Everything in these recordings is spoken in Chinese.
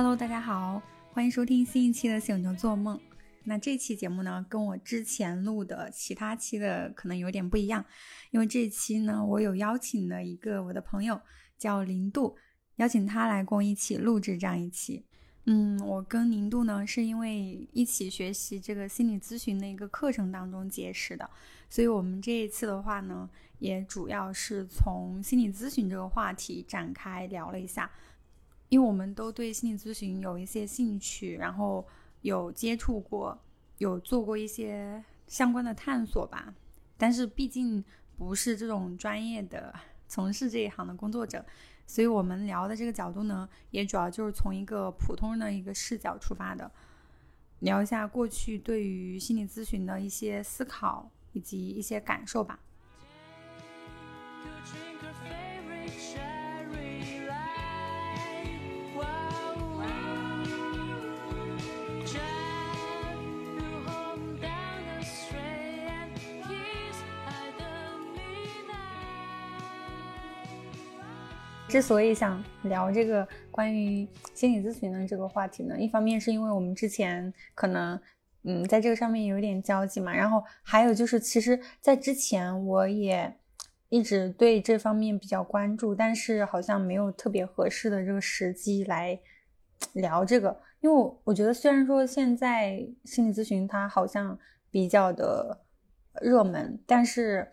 Hello，大家好，欢迎收听新一期的《醒着做梦》。那这期节目呢，跟我之前录的其他期的可能有点不一样，因为这期呢，我有邀请了一个我的朋友叫零度，邀请他来跟我一起录制这样一期。嗯，我跟零度呢是因为一起学习这个心理咨询的一个课程当中结识的，所以我们这一次的话呢，也主要是从心理咨询这个话题展开聊了一下，因为我们都对心理咨询有一些兴趣，然后。有接触过，有做过一些相关的探索吧，但是毕竟不是这种专业的从事这一行的工作者，所以我们聊的这个角度呢，也主要就是从一个普通人的一个视角出发的，聊一下过去对于心理咨询的一些思考以及一些感受吧。之所以想聊这个关于心理咨询的这个话题呢，一方面是因为我们之前可能嗯在这个上面有点交集嘛，然后还有就是其实在之前我也一直对这方面比较关注，但是好像没有特别合适的这个时机来聊这个，因为我我觉得虽然说现在心理咨询它好像比较的热门，但是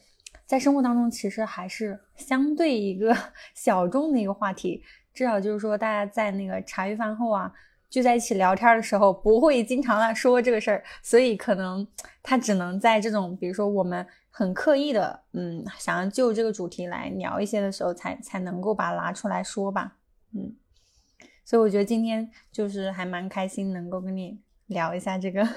在生活当中其实还是相对一个 小众的一个话题，至少就是说大家在那个茶余饭后啊聚在一起聊天的时候，不会经常来说这个事儿，所以可能他只能在这种比如说我们很刻意的嗯想要就这个主题来聊一些的时候才才能够把它拿出来说吧，嗯。所以我觉得今天就是还蛮开心，能够跟你聊一下这个。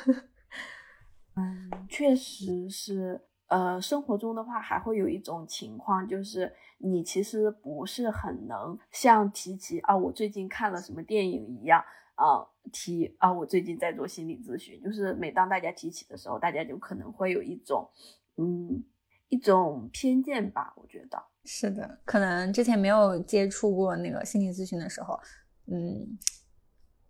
嗯，确实是。呃，生活中的话，还会有一种情况，就是你其实不是很能像提起啊，我最近看了什么电影一样啊，提啊，我最近在做心理咨询。就是每当大家提起的时候，大家就可能会有一种嗯一种偏见吧，我觉得是的，可能之前没有接触过那个心理咨询的时候，嗯，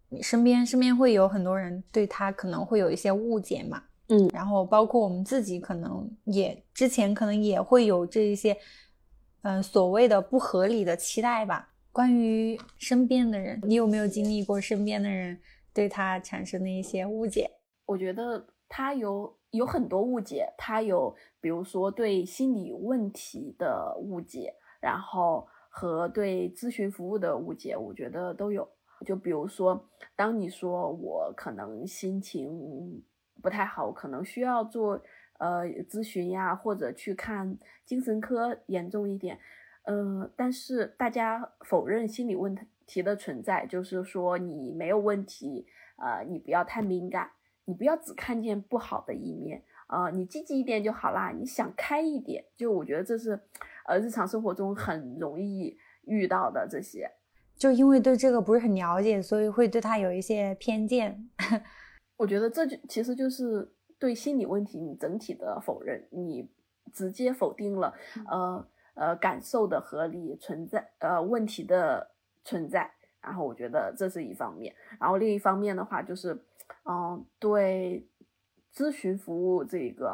你身边身边会有很多人对他可能会有一些误解嘛。嗯，然后包括我们自己，可能也之前可能也会有这一些，嗯，所谓的不合理的期待吧。关于身边的人，你有没有经历过身边的人对他产生的一些误解？我觉得他有有很多误解，他有比如说对心理问题的误解，然后和对咨询服务的误解，我觉得都有。就比如说，当你说我可能心情。不太好，可能需要做呃咨询呀，或者去看精神科，严重一点，呃，但是大家否认心理问题的存在，就是说你没有问题，呃，你不要太敏感，你不要只看见不好的一面，呃，你积极一点就好啦，你想开一点，就我觉得这是呃日常生活中很容易遇到的这些，就因为对这个不是很了解，所以会对他有一些偏见。我觉得这就其实就是对心理问题你整体的否认，你直接否定了呃呃感受的合理存在，呃问题的存在。然后我觉得这是一方面，然后另一方面的话就是，嗯，对咨询服务这个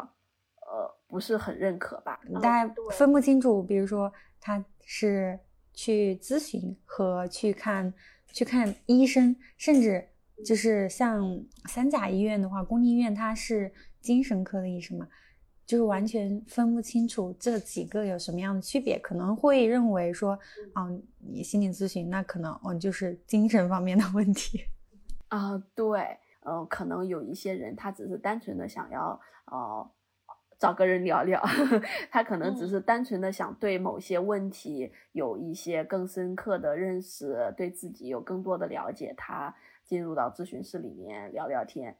呃不是很认可吧？大家分不清楚，比如说他是去咨询和去看去看医生，甚至。就是像三甲医院的话，公立医院它是精神科的医生嘛，就是完全分不清楚这几个有什么样的区别，可能会认为说，啊，你心理咨询那可能哦就是精神方面的问题 啊，对，呃，可能有一些人他只是单纯的想要呃找个人聊聊，他可能只是单纯的想对某些问题有一些更深刻的认识，对自己有更多的了解，他。进入到咨询室里面聊聊天，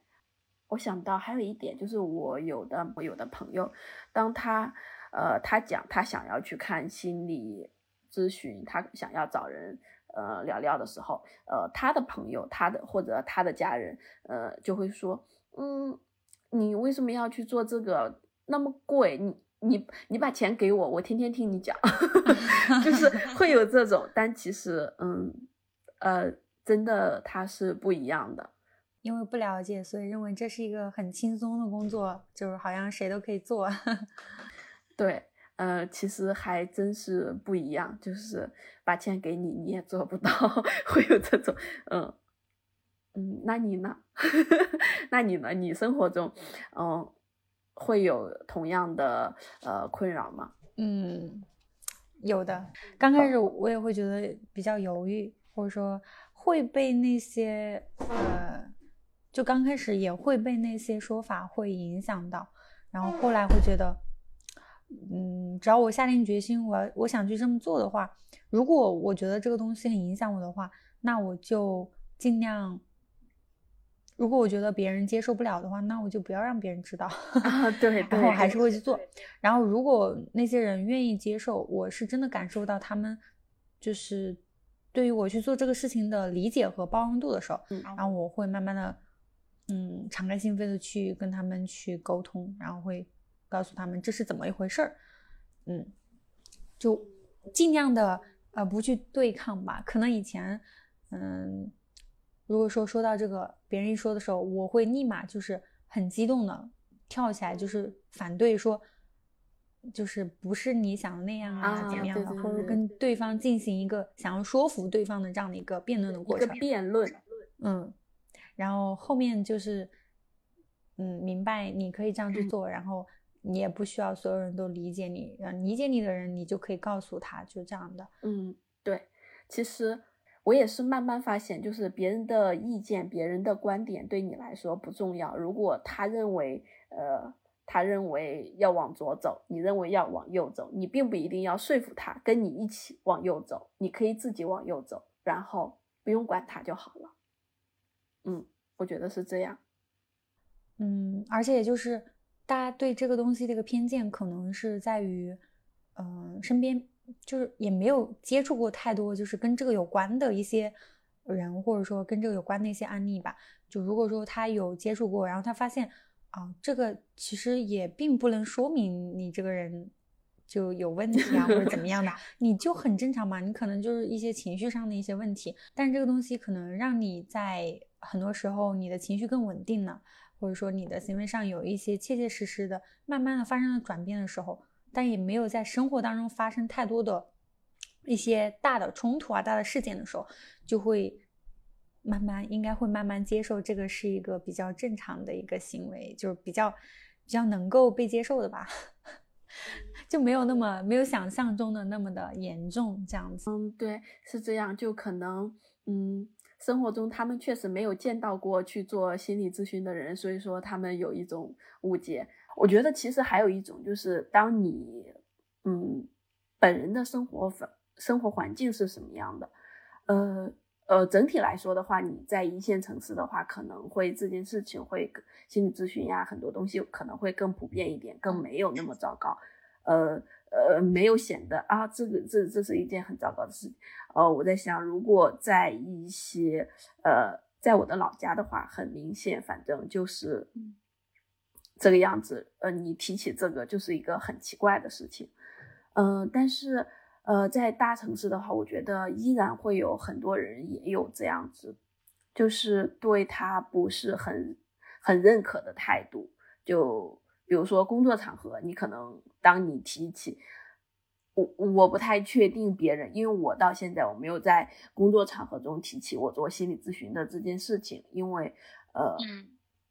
我想到还有一点就是，我有的我有的朋友，当他呃他讲他想要去看心理咨询，他想要找人呃聊聊的时候，呃，他的朋友，他的或者他的家人，呃，就会说，嗯，你为什么要去做这个那么贵？你你你把钱给我，我天天听你讲，就是会有这种，但其实，嗯，呃，真的它是不一样的。因为不了解，所以认为这是一个很轻松的工作，就是好像谁都可以做。对，呃，其实还真是不一样，就是把钱给你，你也做不到，会有这种，嗯嗯，那你呢？那你呢？你生活中，嗯，会有同样的呃困扰吗？嗯，有的。刚开始我也会觉得比较犹豫，或者说会被那些呃。就刚开始也会被那些说法会影响到，然后后来会觉得，嗯，只要我下定决心，我要我想去这么做的话，如果我觉得这个东西很影响我的话，那我就尽量。如果我觉得别人接受不了的话，那我就不要让别人知道。啊，对，然后还是会去做。然后如果那些人愿意接受，我是真的感受到他们就是对于我去做这个事情的理解和包容度的时候，嗯然后我会慢慢的。嗯，敞开心扉的去跟他们去沟通，然后会告诉他们这是怎么一回事儿。嗯，就尽量的呃不去对抗吧。可能以前，嗯，如果说说到这个别人一说的时候，我会立马就是很激动的跳起来，就是反对说，就是不是你想的那样啊，怎么样的，或者跟对方进行一个想要说服对方的这样的一个辩论的过程。辩论，嗯。然后后面就是，嗯，明白你可以这样去做，然后你也不需要所有人都理解你，理解你的人你就可以告诉他，就这样的。嗯，对，其实我也是慢慢发现，就是别人的意见、别人的观点对你来说不重要。如果他认为，呃，他认为要往左走，你认为要往右走，你并不一定要说服他跟你一起往右走，你可以自己往右走，然后不用管他就好了。嗯，我觉得是这样。嗯，而且也就是大家对这个东西这个偏见，可能是在于，嗯，身边就是也没有接触过太多就是跟这个有关的一些人，或者说跟这个有关的一些案例吧。就如果说他有接触过，然后他发现啊，这个其实也并不能说明你这个人。就有问题啊，或者怎么样的，你就很正常嘛。你可能就是一些情绪上的一些问题，但是这个东西可能让你在很多时候你的情绪更稳定了，或者说你的行为上有一些切切实实的、慢慢的发生了转变的时候，但也没有在生活当中发生太多的一些大的冲突啊、大的事件的时候，就会慢慢应该会慢慢接受这个是一个比较正常的一个行为，就是比较比较能够被接受的吧。就没有那么没有想象中的那么的严重，这样子。嗯，对，是这样。就可能，嗯，生活中他们确实没有见到过去做心理咨询的人，所以说他们有一种误解。我觉得其实还有一种，就是当你，嗯，本人的生活环生活环境是什么样的，呃呃，整体来说的话，你在一线城市的话，可能会这件事情会心理咨询呀，很多东西可能会更普遍一点，更没有那么糟糕。呃呃，没有显得啊，这个这这是一件很糟糕的事情。呃，我在想，如果在一些呃，在我的老家的话，很明显，反正就是这个样子。呃，你提起这个就是一个很奇怪的事情。嗯，但是呃，在大城市的话，我觉得依然会有很多人也有这样子，就是对他不是很很认可的态度，就。比如说工作场合，你可能当你提起我，我不太确定别人，因为我到现在我没有在工作场合中提起我做心理咨询的这件事情，因为呃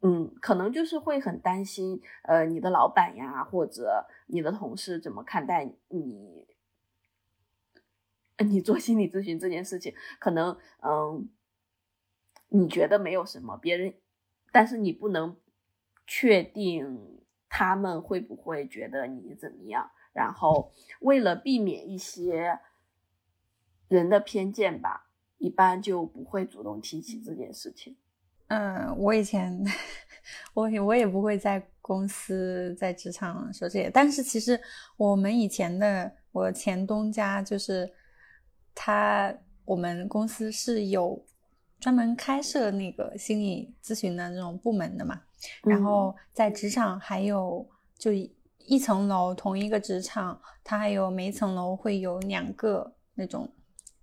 嗯，可能就是会很担心呃你的老板呀或者你的同事怎么看待你，你做心理咨询这件事情，可能嗯你觉得没有什么，别人但是你不能确定。他们会不会觉得你怎么样？然后为了避免一些人的偏见吧，一般就不会主动提起这件事情。嗯，我以前 我我也不会在公司在职场说这些，但是其实我们以前的我前东家就是他我们公司是有专门开设那个心理咨询的那种部门的嘛，然后在职场还有就一层楼同一个职场，它还有每一层楼会有两个那种，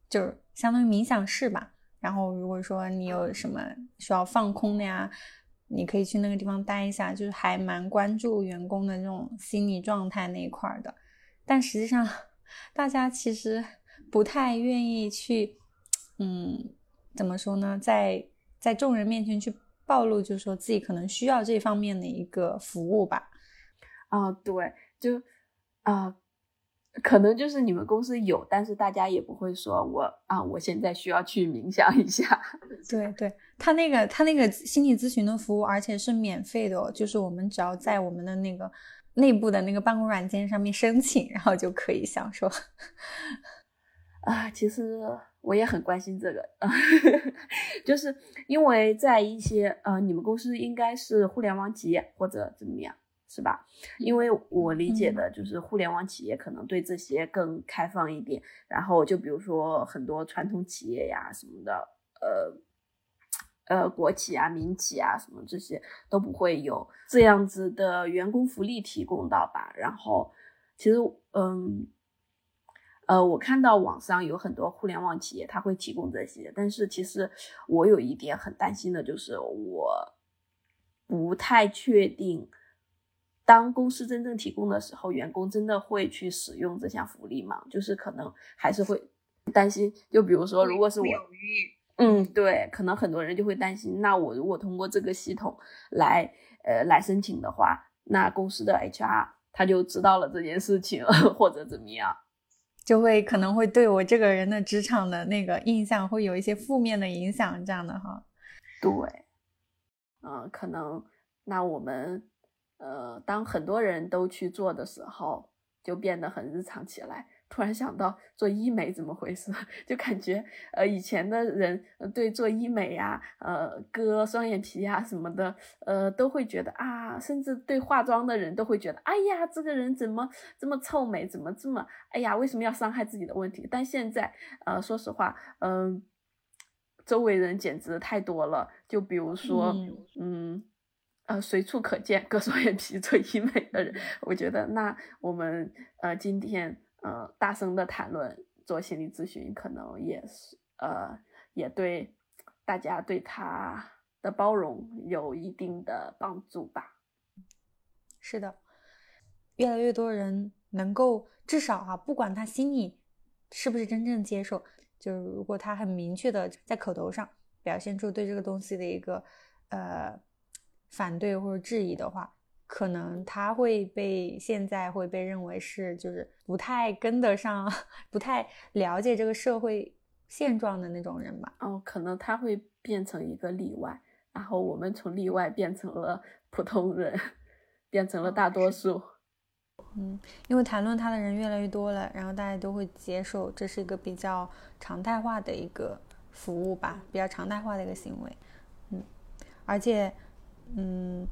就是相当于冥想室吧。然后如果说你有什么需要放空的呀，你可以去那个地方待一下，就是还蛮关注员工的这种心理状态那一块的。但实际上，大家其实不太愿意去，嗯，怎么说呢，在在众人面前去暴露，就是说自己可能需要这方面的一个服务吧。啊，对，就啊。可能就是你们公司有，但是大家也不会说我啊，我现在需要去冥想一下。对对，他那个他那个心理咨询的服务，而且是免费的，哦，就是我们只要在我们的那个内部的那个办公软件上面申请，然后就可以享受。啊，其实我也很关心这个，就是因为在一些呃，你们公司应该是互联网企业或者怎么样。是吧？因为我理解的就是互联网企业可能对这些更开放一点，然后就比如说很多传统企业呀什么的，呃呃国企啊、民企啊什么这些都不会有这样子的员工福利提供到吧？然后其实嗯呃我看到网上有很多互联网企业他会提供这些，但是其实我有一点很担心的就是我不太确定。当公司真正提供的时候，员工真的会去使用这项福利吗？就是可能还是会担心。就比如说，如果是我，嗯，对，可能很多人就会担心。那我如果通过这个系统来，呃，来申请的话，那公司的 HR 他就知道了这件事情，或者怎么样，就会可能会对我这个人的职场的那个印象会有一些负面的影响，这样的哈。对，嗯，可能那我们。呃，当很多人都去做的时候，就变得很日常起来。突然想到做医美怎么回事，就感觉呃以前的人对做医美呀、呃割双眼皮呀什么的，呃都会觉得啊，甚至对化妆的人都会觉得，哎呀，这个人怎么这么臭美，怎么这么，哎呀，为什么要伤害自己的问题？但现在，呃，说实话，嗯，周围人简直太多了，就比如说，嗯。呃，随处可见割双眼皮做医美的人，我觉得那我们呃今天呃大声的谈论做心理咨询，可能也是呃也对大家对他的包容有一定的帮助吧。是的，越来越多人能够至少啊，不管他心里是不是真正接受，就是如果他很明确的在口头上表现出对这个东西的一个呃。反对或者质疑的话，可能他会被现在会被认为是就是不太跟得上、不太了解这个社会现状的那种人吧。哦，可能他会变成一个例外，然后我们从例外变成了普通人，变成了大多数。嗯，因为谈论他的人越来越多了，然后大家都会接受这是一个比较常态化的一个服务吧，比较常态化的一个行为。嗯，而且。嗯，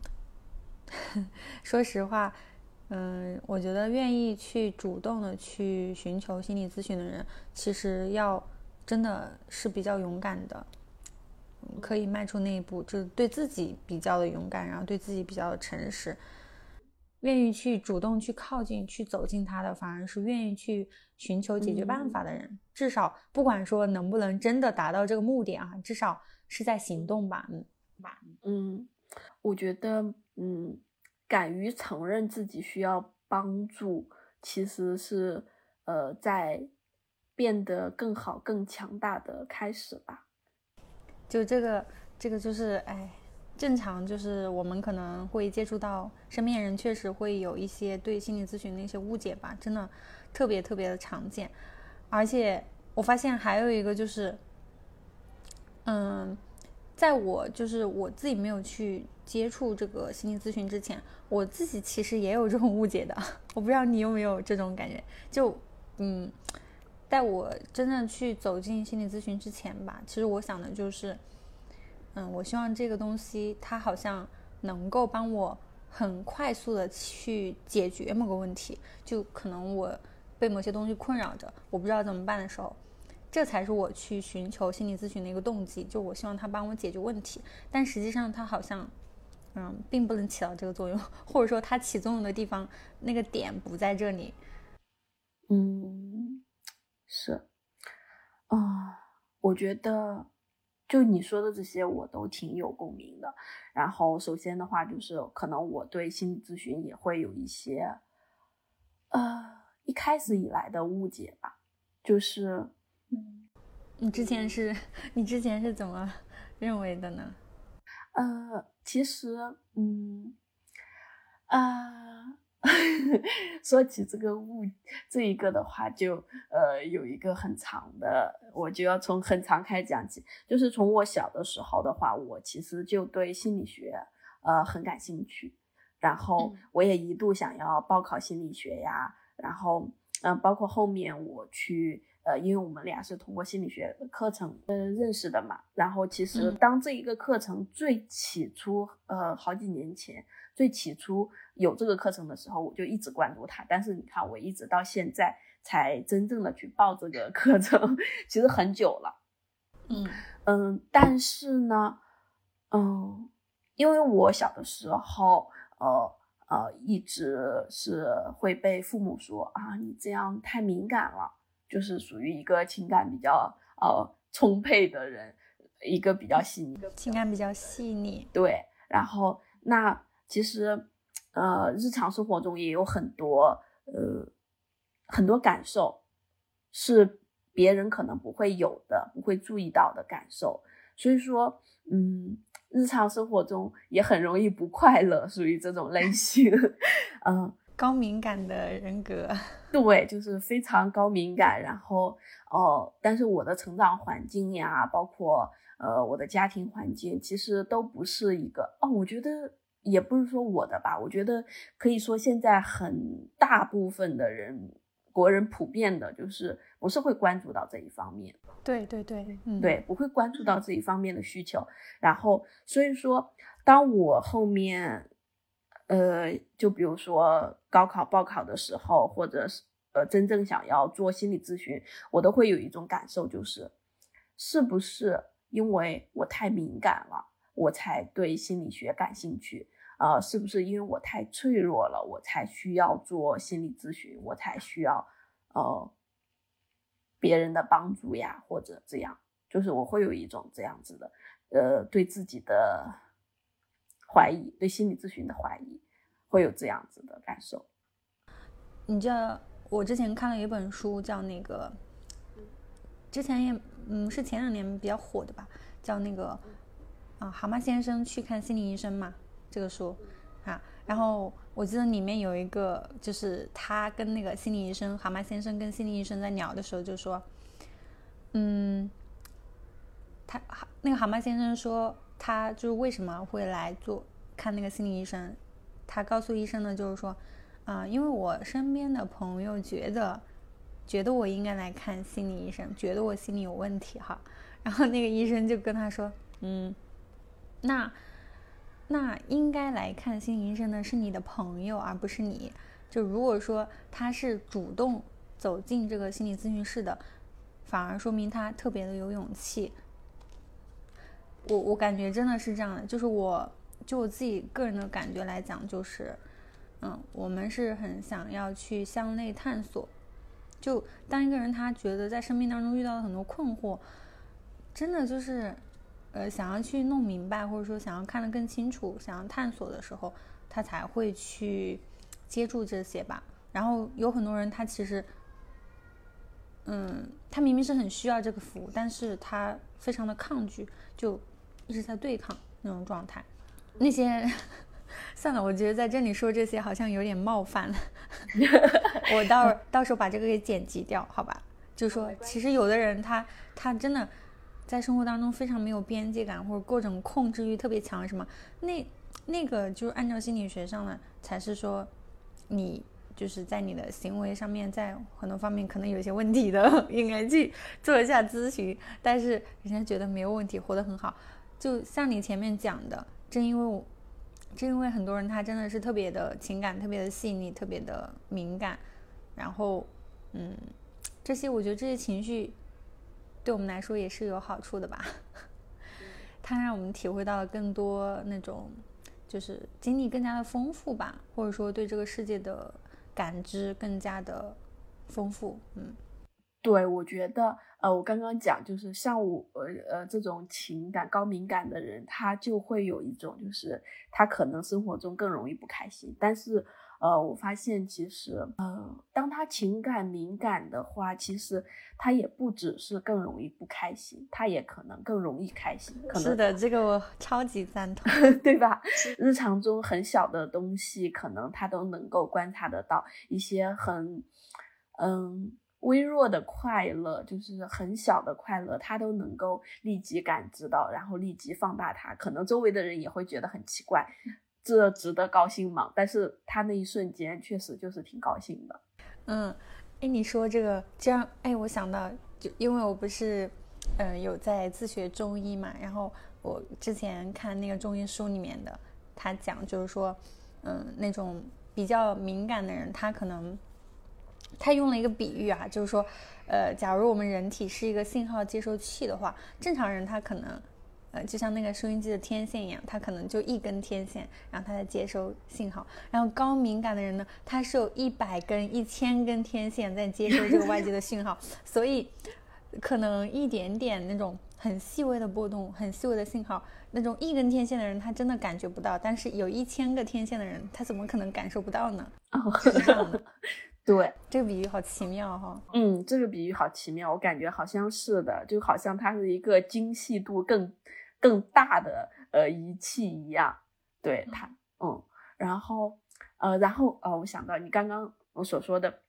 说实话，嗯，我觉得愿意去主动的去寻求心理咨询的人，其实要真的是比较勇敢的，可以迈出那一步，就是对自己比较的勇敢，然后对自己比较的诚实，愿意去主动去靠近、去走近他的，反而是愿意去寻求解决办法的人。至少不管说能不能真的达到这个目的啊，至少是在行动吧，嗯，吧，嗯。我觉得，嗯，敢于承认自己需要帮助，其实是呃，在变得更好、更强大的开始吧。就这个，这个就是，哎，正常就是我们可能会接触到身边人，确实会有一些对心理咨询的一些误解吧，真的特别特别的常见。而且我发现还有一个就是，嗯。在我就是我自己没有去接触这个心理咨询之前，我自己其实也有这种误解的。我不知道你有没有这种感觉？就嗯，在我真正去走进心理咨询之前吧，其实我想的就是，嗯，我希望这个东西它好像能够帮我很快速的去解决某个问题。就可能我被某些东西困扰着，我不知道怎么办的时候，这才是我去寻求心理咨询的一个动机，就我希望他帮我解决问题。但实际上他好像，嗯，并不能起到这个作用，或者说他起作用的地方那个点不在这里。嗯，是，啊，我觉得就你说的这些我都挺有共鸣的。然后首先的话就是可能我对心理咨询也会有一些，呃，一开始以来的误解吧，就是。嗯，你之前是，你之前是怎么认为的呢？呃，其实，嗯，啊，说起这个物这一个的话，就呃有一个很长的，我就要从很长开始讲起。就是从我小的时候的话，我其实就对心理学呃很感兴趣，然后我也一度想要报考心理学呀，然后嗯，包括后面我去。呃，因为我们俩是通过心理学课程呃认识的嘛，然后其实当这一个课程最起初呃好几年前最起初有这个课程的时候，我就一直关注它。但是你看，我一直到现在才真正的去报这个课程，其实很久了。嗯嗯，但是呢，嗯，因为我小的时候呃呃一直是会被父母说啊，你这样太敏感了。就是属于一个情感比较呃充沛的人，一个比较细腻，情感比较细腻。对，然后那其实呃日常生活中也有很多呃很多感受是别人可能不会有的，不会注意到的感受。所以说，嗯，日常生活中也很容易不快乐，属于这种类型，嗯。高敏感的人格，对，就是非常高敏感。然后，哦，但是我的成长环境呀，包括呃我的家庭环境，其实都不是一个哦。我觉得也不是说我的吧，我觉得可以说现在很大部分的人，国人普遍的就是不是会关注到这一方面。对对对，嗯，对，不会关注到这一方面的需求。然后，所以说，当我后面。呃，就比如说高考报考的时候，或者是呃真正想要做心理咨询，我都会有一种感受，就是是不是因为我太敏感了，我才对心理学感兴趣？呃，是不是因为我太脆弱了，我才需要做心理咨询，我才需要呃别人的帮助呀，或者这样，就是我会有一种这样子的，呃，对自己的。怀疑对心理咨询的怀疑，会有这样子的感受。你知道，我之前看了一本书，叫那个，之前也嗯是前两年比较火的吧，叫那个啊蛤蟆先生去看心理医生嘛，这个书啊。然后我记得里面有一个，就是他跟那个心理医生蛤蟆先生跟心理医生在聊的时候，就说，嗯，他那个蛤蟆先生说。他就是为什么会来做看那个心理医生？他告诉医生呢，就是说，啊，因为我身边的朋友觉得，觉得我应该来看心理医生，觉得我心里有问题哈。然后那个医生就跟他说，嗯，那那应该来看心理医生的是你的朋友，而不是你。就如果说他是主动走进这个心理咨询室的，反而说明他特别的有勇气。我我感觉真的是这样的，就是我就我自己个人的感觉来讲，就是，嗯，我们是很想要去向内探索。就当一个人他觉得在生命当中遇到了很多困惑，真的就是，呃，想要去弄明白，或者说想要看得更清楚，想要探索的时候，他才会去接触这些吧。然后有很多人他其实，嗯，他明明是很需要这个服务，但是他非常的抗拒，就。一直在对抗那种状态，那些 算了，我觉得在这里说这些好像有点冒犯了。我到到时候把这个给剪辑掉，好吧？就说其实有的人他他真的在生活当中非常没有边界感，或者各种控制欲特别强，什么那那个就是按照心理学上的才是说你就是在你的行为上面，在很多方面可能有些问题的，应该去做一下咨询。但是人家觉得没有问题，活得很好。就像你前面讲的，正因为我，正因为很多人他真的是特别的情感特别的细腻，特别的敏感，然后，嗯，这些我觉得这些情绪，对我们来说也是有好处的吧。它让我们体会到了更多那种，就是经历更加的丰富吧，或者说对这个世界的感知更加的丰富。嗯，对，我觉得，呃，我刚刚讲就是像我，呃呃，这种情感高敏感的人，他就会有一种，就是他可能生活中更容易不开心，但是。呃，我发现其实，呃，当他情感敏感的话，其实他也不只是更容易不开心，他也可能更容易开心。是的，这个我超级赞同，对吧？日常中很小的东西，可能他都能够观察得到一些很，嗯，微弱的快乐，就是很小的快乐，他都能够立即感知到，然后立即放大它。可能周围的人也会觉得很奇怪。这值得高兴吗？但是他那一瞬间确实就是挺高兴的。嗯，哎，你说这个，这样，哎，我想到，就因为我不是，嗯，有在自学中医嘛，然后我之前看那个中医书里面的，他讲就是说，嗯，那种比较敏感的人，他可能，他用了一个比喻啊，就是说，呃，假如我们人体是一个信号接收器的话，正常人他可能。呃，就像那个收音机的天线一样，它可能就一根天线，然后他在接收信号。然后高敏感的人呢，他是有一百根、一千根天线在接收这个外界的信号，所以可能一点点那种很细微的波动、很细微的信号，那种一根天线的人他真的感觉不到，但是有一千个天线的人，他怎么可能感受不到呢？哦，对，这个比喻好奇妙哈。嗯，这个比喻好奇妙，我感觉好像是的，就好像它是一个精细度更。更大的呃仪器一样，对它，嗯，然后呃，然后呃，我想到你刚刚我所说的，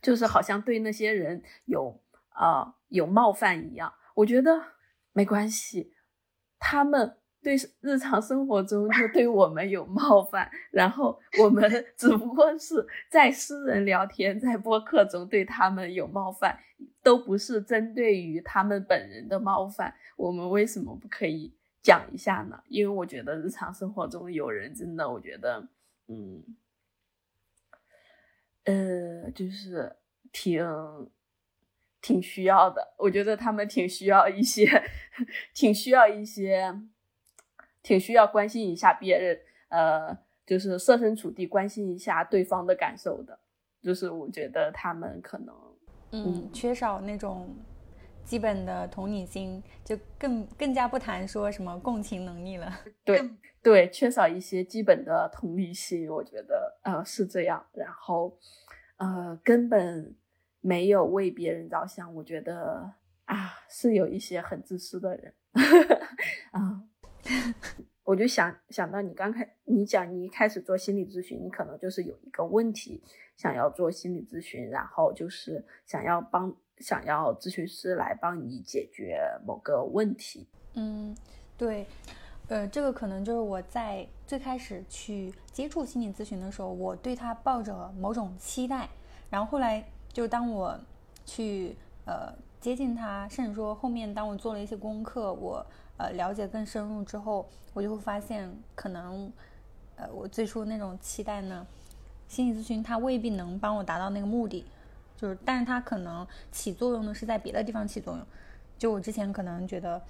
就是好像对那些人有啊有冒犯一样，我觉得没关系，他们对日常生活中就对我们有冒犯，然后我们 只不过是在私人聊天，在播客中对他们有冒犯，都不是针对于他们本人的冒犯。我们为什么不可以讲一下呢？因为我觉得日常生活中有人真的，我觉得，嗯，呃，就是挺挺需要的。我觉得他们挺需要一些，挺需要一些，挺需要关心一下别人，呃，就是设身处地关心一下对方的感受的。就是我觉得他们可能，嗯，缺少那种。基本的同理心，就更更加不谈说什么共情能力了。对对，缺少一些基本的同理心，我觉得呃是这样。然后呃根本没有为别人着想，我觉得啊是有一些很自私的人 啊。我就想想到你刚开你讲你一开始做心理咨询，你可能就是有一个问题想要做心理咨询，然后就是想要帮。想要咨询师来帮你解决某个问题，嗯，对，呃，这个可能就是我在最开始去接触心理咨询的时候，我对他抱着某种期待，然后后来就当我去呃接近他，甚至说后面当我做了一些功课，我呃了解更深入之后，我就会发现，可能呃我最初那种期待呢，心理咨询它未必能帮我达到那个目的。就是，但是它可能起作用的是在别的地方起作用。就我之前可能觉得，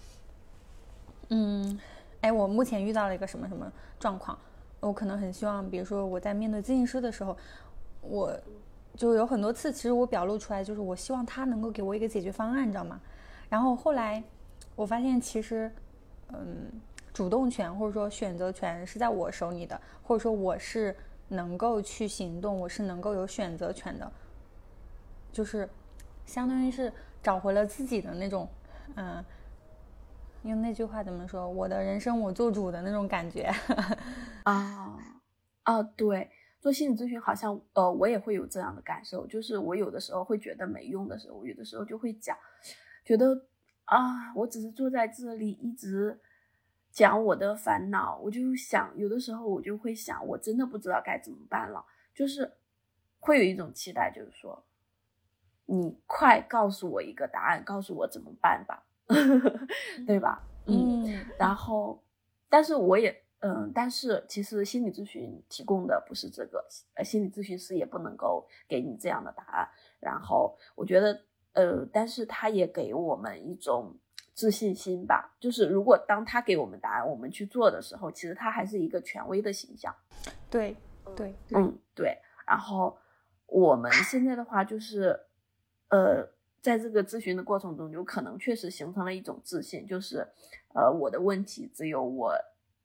嗯，哎，我目前遇到了一个什么什么状况，我可能很希望，比如说我在面对咨询师的时候，我就有很多次，其实我表露出来就是我希望他能够给我一个解决方案，你知道吗？然后后来我发现，其实，嗯，主动权或者说选择权是在我手里的，或者说我是能够去行动，我是能够有选择权的。就是，相当于是找回了自己的那种，嗯，用那句话怎么说？我的人生我做主的那种感觉。啊，啊，对，做心理咨询好像，呃，我也会有这样的感受，就是我有的时候会觉得没用的时候，我有的时候就会讲，觉得啊，我只是坐在这里一直讲我的烦恼，我就想，有的时候我就会想，我真的不知道该怎么办了，就是会有一种期待，就是说。你快告诉我一个答案，告诉我怎么办吧，对吧？嗯，然后，但是我也，嗯，但是其实心理咨询提供的不是这个，呃，心理咨询师也不能够给你这样的答案。然后，我觉得，呃，但是他也给我们一种自信心吧。就是如果当他给我们答案，我们去做的时候，其实他还是一个权威的形象。对，对，嗯，对。然后我们现在的话就是，呃，在这个咨询的过程中，有可能确实形成了一种自信，就是，呃，我的问题只有我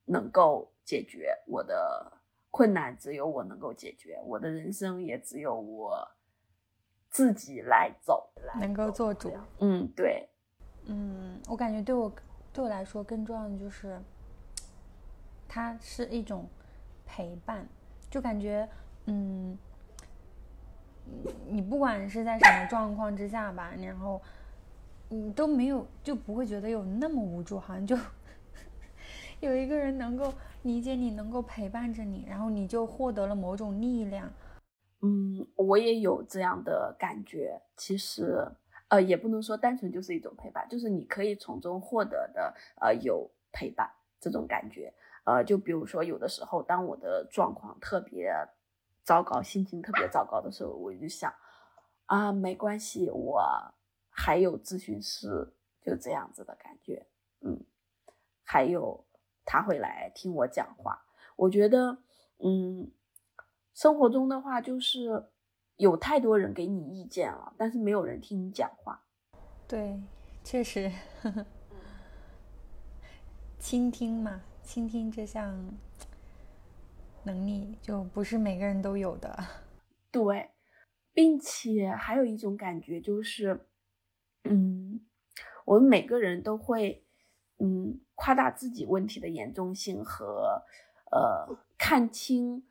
能够解决，我的困难只有我能够解决，我的人生也只有我。自己来走，能够做主。嗯，对，嗯，我感觉对我对我来说更重要的就是，它是一种陪伴，就感觉，嗯，你不管是在什么状况之下吧，然后你都没有就不会觉得有那么无助，好像就 有一个人能够理解你，能够陪伴着你，然后你就获得了某种力量。嗯，我也有这样的感觉。其实，呃，也不能说单纯就是一种陪伴，就是你可以从中获得的，呃，有陪伴这种感觉。呃，就比如说，有的时候，当我的状况特别糟糕，心情特别糟糕的时候，我就想，啊，没关系，我还有咨询师，就这样子的感觉。嗯，还有他会来听我讲话，我觉得，嗯。生活中的话，就是有太多人给你意见了，但是没有人听你讲话。对，确实，倾听嘛，倾听这项能力就不是每个人都有的。对，并且还有一种感觉就是，嗯，我们每个人都会，嗯，夸大自己问题的严重性和，呃，看清。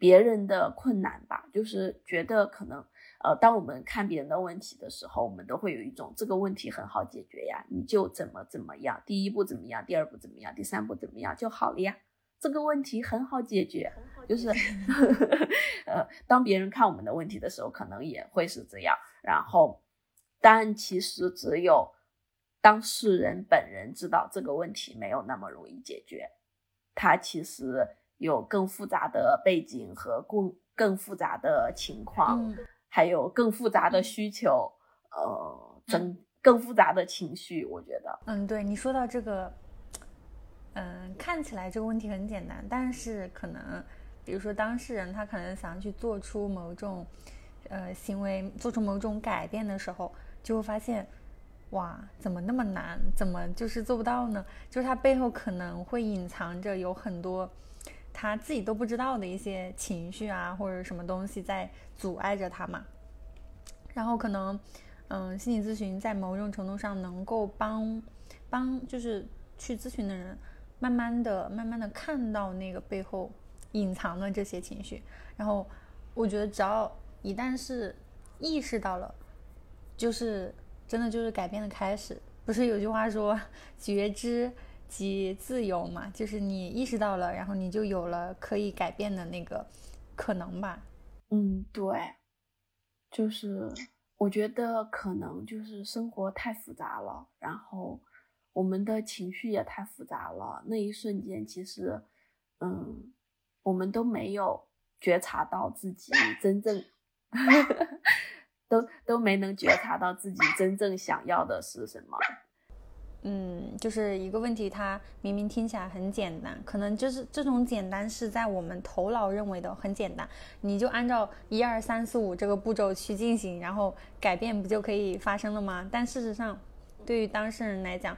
别人的困难吧，就是觉得可能，呃，当我们看别人的问题的时候，我们都会有一种这个问题很好解决呀，你就怎么怎么样，第一步怎么样，第二步怎么样，第三步怎么样就好了呀，这个问题很好解决，就是，呃，当别人看我们的问题的时候，可能也会是这样，然后，但其实只有当事人本人知道这个问题没有那么容易解决，他其实。有更复杂的背景和更更复杂的情况，还有更复杂的需求，呃，更更复杂的情绪。我觉得，嗯，对你说到这个，嗯，看起来这个问题很简单，但是可能，比如说当事人他可能想去做出某种，呃，行为，做出某种改变的时候，就会发现，哇，怎么那么难？怎么就是做不到呢？就是他背后可能会隐藏着有很多。他自己都不知道的一些情绪啊，或者什么东西在阻碍着他嘛。然后可能，嗯，心理咨询在某种程度上能够帮帮，就是去咨询的人，慢慢的、慢慢的看到那个背后隐藏的这些情绪。然后我觉得，只要一旦是意识到了，就是真的就是改变的开始。不是有句话说，觉知。即自由嘛，就是你意识到了，然后你就有了可以改变的那个可能吧。嗯，对，就是我觉得可能就是生活太复杂了，然后我们的情绪也太复杂了。那一瞬间，其实，嗯，我们都没有觉察到自己真正，都都没能觉察到自己真正想要的是什么。嗯，就是一个问题，它明明听起来很简单，可能就是这种简单是在我们头脑认为的很简单，你就按照一二三四五这个步骤去进行，然后改变不就可以发生了吗？但事实上，对于当事人来讲，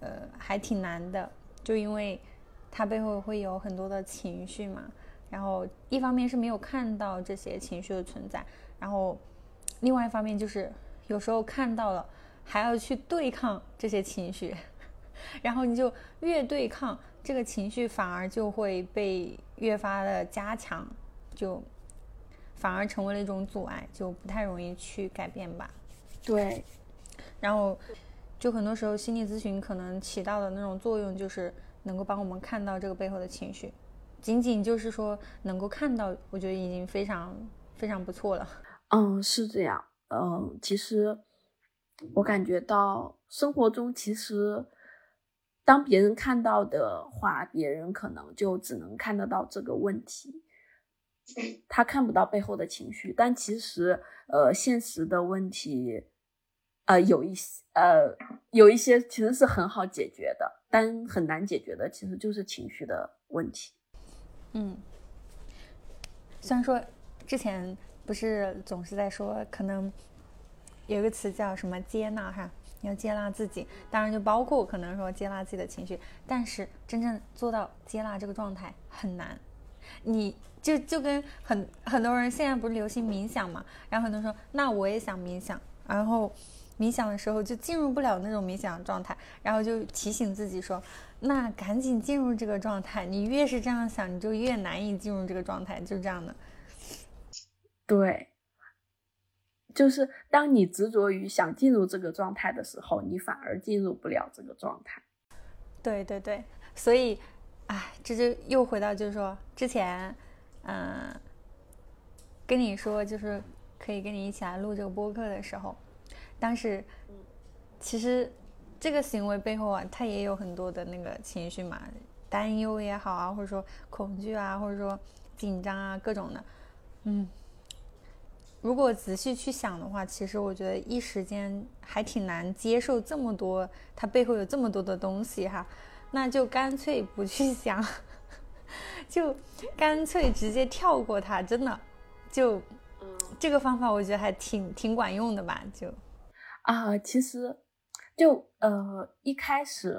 呃，还挺难的，就因为他背后会有很多的情绪嘛，然后一方面是没有看到这些情绪的存在，然后另外一方面就是有时候看到了。还要去对抗这些情绪，然后你就越对抗这个情绪，反而就会被越发的加强，就反而成为了一种阻碍，就不太容易去改变吧。对，然后就很多时候心理咨询可能起到的那种作用，就是能够帮我们看到这个背后的情绪，仅仅就是说能够看到，我觉得已经非常非常不错了。嗯，是这样。嗯，其实。我感觉到生活中，其实当别人看到的话，别人可能就只能看得到这个问题，他看不到背后的情绪。但其实，呃，现实的问题呃有一些呃有一些其实是很好解决的，但很难解决的其实就是情绪的问题。嗯，虽然说之前不是总是在说，可能有一个词叫什么接纳哈，要接纳自己，当然就包括可能说接纳自己的情绪，但是真正做到接纳这个状态很难。你就就跟很很多人现在不是流行冥想嘛，然后很多人说那我也想冥想，然后冥想的时候就进入不了那种冥想状态，然后就提醒自己说，那赶紧进入这个状态。你越是这样想，你就越难以进入这个状态，就是这样的。对，就是当你执着于想进入这个状态的时候，你反而进入不了这个状态。对对对，所以。哎，这就又回到就是说之前，嗯，跟你说就是可以跟你一起来录这个播客的时候，当时其实这个行为背后啊，它也有很多的那个情绪嘛，担忧也好啊，或者说恐惧啊，或者说紧张啊，各种的。嗯，如果仔细去想的话，其实我觉得一时间还挺难接受这么多，它背后有这么多的东西哈。那就干脆不去想，就干脆直接跳过它，真的，就这个方法我觉得还挺挺管用的吧？就啊，其实就呃一开始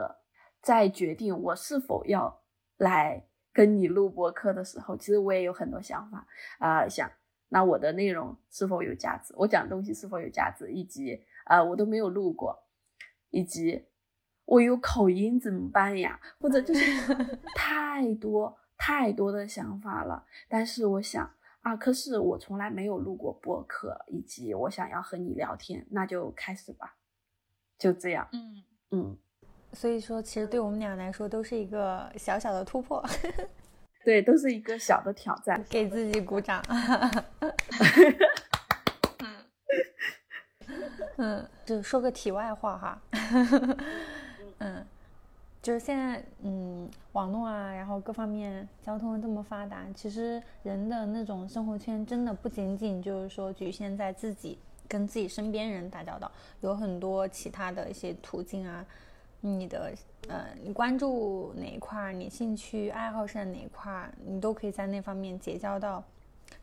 在决定我是否要来跟你录播课的时候，其实我也有很多想法啊，想那我的内容是否有价值，我讲东西是否有价值，以及啊我都没有录过，以及。我有口音怎么办呀？或者就是 太多太多的想法了。但是我想啊，可是我从来没有录过播客，以及我想要和你聊天，那就开始吧，就这样。嗯嗯，所以说，其实对我们俩来说都是一个小小的突破，对，都是一个小的挑战，给自己鼓掌。嗯，就说个题外话哈。嗯，就是现在，嗯，网络啊，然后各方面交通这么发达，其实人的那种生活圈真的不仅仅就是说局限在自己跟自己身边人打交道，有很多其他的一些途径啊。你的，呃，你关注哪一块，你兴趣爱好是哪一块，你都可以在那方面结交到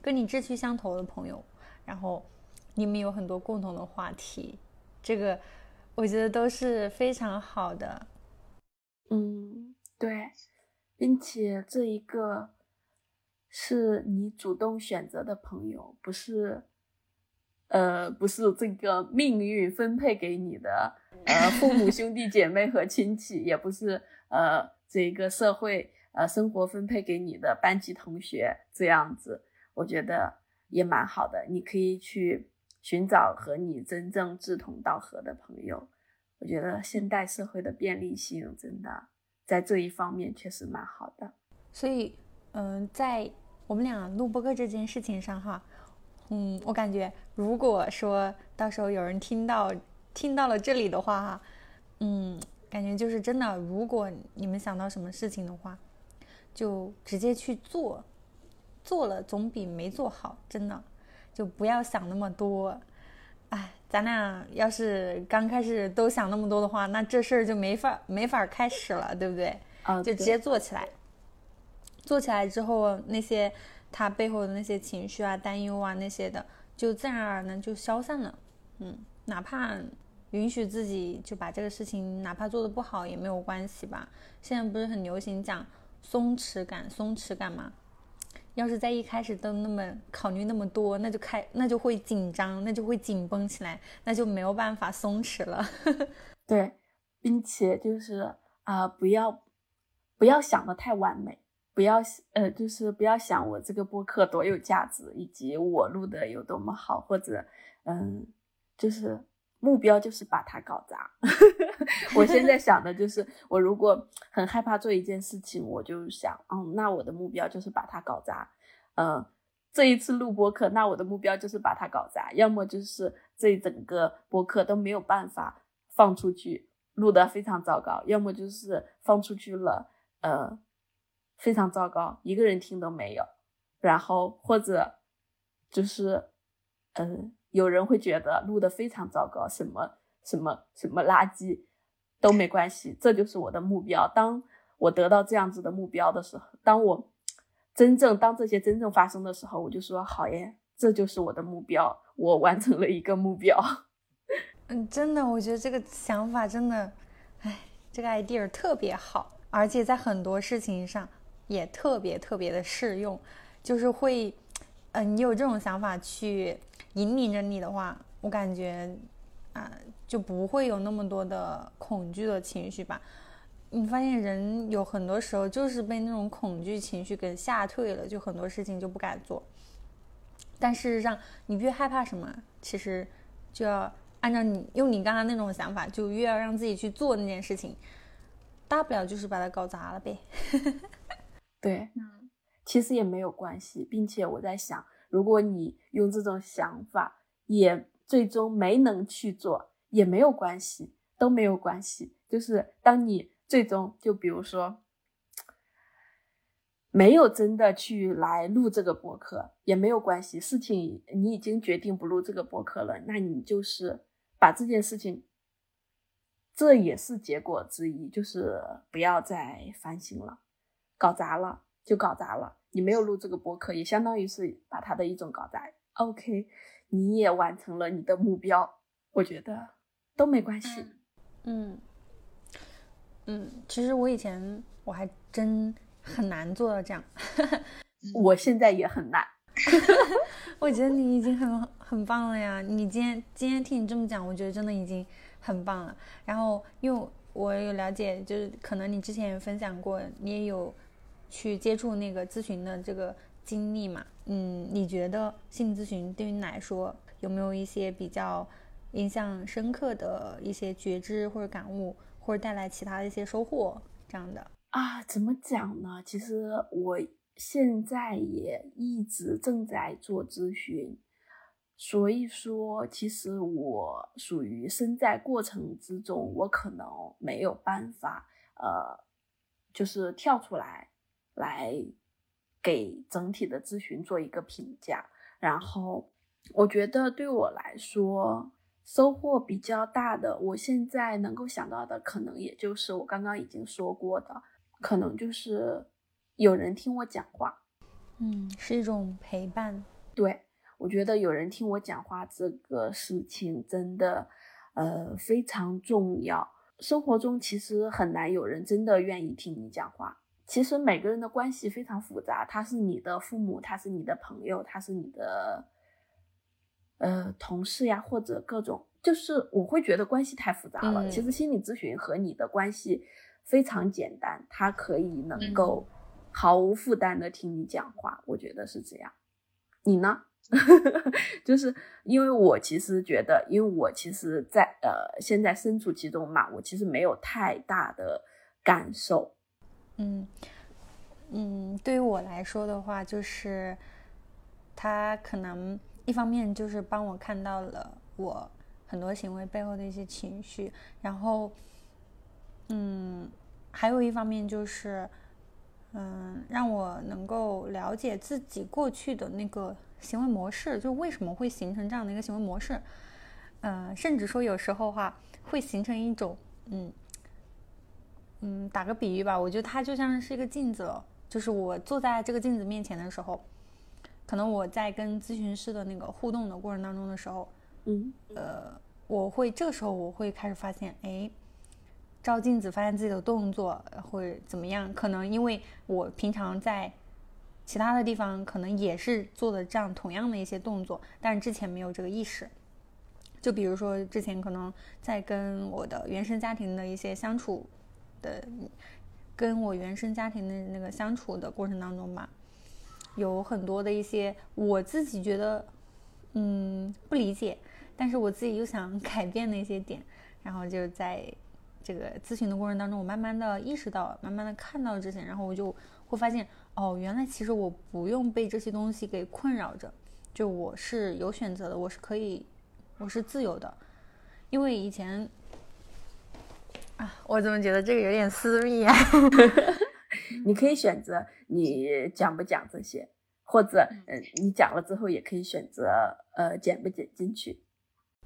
跟你志趣相投的朋友，然后你们有很多共同的话题，这个。我觉得都是非常好的，嗯，对，并且这一个是你主动选择的朋友，不是，呃，不是这个命运分配给你的，呃，父母兄弟姐妹和亲戚，也不是呃这个社会呃生活分配给你的班级同学这样子，我觉得也蛮好的，你可以去。寻找和你真正志同道合的朋友，我觉得现代社会的便利性真的在这一方面确实蛮好的。所以，嗯，在我们俩录播客这件事情上，哈，嗯，我感觉如果说到时候有人听到听到了这里的话，哈，嗯，感觉就是真的，如果你们想到什么事情的话，就直接去做，做了总比没做好，真的。就不要想那么多，哎，咱俩要是刚开始都想那么多的话，那这事儿就没法没法开始了，对不对？啊，就直接做起来。做起来之后，那些他背后的那些情绪啊、担忧啊那些的，就自然而然就消散了。嗯，哪怕允许自己就把这个事情，哪怕做的不好也没有关系吧。现在不是很流行讲松弛感，松弛感吗？要是在一开始都那么考虑那么多，那就开那就会紧张，那就会紧绷起来，那就没有办法松弛了。对，并且就是啊，不要不要想的太完美，不要呃，就是不要想我这个播客多有价值，以及我录的有多么好，或者嗯，就是。目标就是把它搞砸。我现在想的就是，我如果很害怕做一件事情，我就想，嗯，那我的目标就是把它搞砸。嗯，这一次录播课，那我的目标就是把它搞砸。要么就是这整个播客都没有办法放出去，录得非常糟糕；要么就是放出去了，呃，非常糟糕，一个人听都没有。然后或者就是，嗯。有人会觉得录的非常糟糕，什么什么什么垃圾都没关系，这就是我的目标。当我得到这样子的目标的时候，当我真正当这些真正发生的时候，我就说好耶，这就是我的目标，我完成了一个目标。嗯，真的，我觉得这个想法真的，哎，这个 idea 特别好，而且在很多事情上也特别特别的适用，就是会，嗯，你有这种想法去引领着你的话，我感觉啊，就不会有那么多的恐惧的情绪吧。你发现人有很多时候就是被那种恐惧情绪给吓退了，就很多事情就不敢做。但事实上，你越害怕什么，其实就要。按照你用你刚刚那种想法，就越要让自己去做那件事情，大不了就是把它搞砸了呗。对，嗯，其实也没有关系，并且我在想，如果你用这种想法，也最终没能去做，也没有关系，都没有关系。就是当你最终，就比如说，没有真的去来录这个博客，也没有关系。事情你已经决定不录这个博客了，那你就是。把这件事情，这也是结果之一，就是不要再烦心了，搞砸了就搞砸了。你没有录这个播客，也相当于是把它的一种搞砸。OK，你也完成了你的目标，我觉得都没关系。嗯嗯，其实我以前我还真很难做到这样，我现在也很难。我觉得你已经很很棒了呀！你今天今天听你这么讲，我觉得真的已经很棒了。然后，因为我有了解，就是可能你之前也分享过，你也有去接触那个咨询的这个经历嘛？嗯，你觉得心理咨询对于你来说有没有一些比较印象深刻的一些觉知或者感悟，或者带来其他的一些收获这样的？啊，怎么讲呢？其实我。现在也一直正在做咨询，所以说，其实我属于身在过程之中，我可能没有办法，呃，就是跳出来来给整体的咨询做一个评价。然后，我觉得对我来说收获比较大的，我现在能够想到的，可能也就是我刚刚已经说过的，可能就是。有人听我讲话，嗯，是一种陪伴。对我觉得有人听我讲话这个事情真的，呃，非常重要。生活中其实很难有人真的愿意听你讲话。其实每个人的关系非常复杂，他是你的父母，他是你的朋友，他是你的，呃，同事呀，或者各种，就是我会觉得关系太复杂了。其实心理咨询和你的关系非常简单，他可以能够。毫无负担的听你讲话，我觉得是这样。你呢？就是因为我其实觉得，因为我其实，在呃现在身处其中嘛，我其实没有太大的感受。嗯嗯，对于我来说的话，就是他可能一方面就是帮我看到了我很多行为背后的一些情绪，然后嗯，还有一方面就是。嗯，让我能够了解自己过去的那个行为模式，就为什么会形成这样的一个行为模式。嗯，甚至说有时候哈会形成一种，嗯嗯，打个比喻吧，我觉得它就像是一个镜子了。就是我坐在这个镜子面前的时候，可能我在跟咨询师的那个互动的过程当中的时候，嗯，呃，我会这个时候我会开始发现，哎。照镜子发现自己的动作会怎么样？可能因为我平常在其他的地方可能也是做的这样同样的一些动作，但是之前没有这个意识。就比如说之前可能在跟我的原生家庭的一些相处的，跟我原生家庭的那个相处的过程当中吧，有很多的一些我自己觉得嗯不理解，但是我自己又想改变的一些点，然后就在。这个咨询的过程当中，我慢慢的意识到，慢慢的看到这些，然后我就会发现，哦，原来其实我不用被这些东西给困扰着，就我是有选择的，我是可以，我是自由的。因为以前，我怎么觉得这个有点私密啊？你可以选择你讲不讲这些，或者，嗯，你讲了之后也可以选择，呃，剪不剪进去。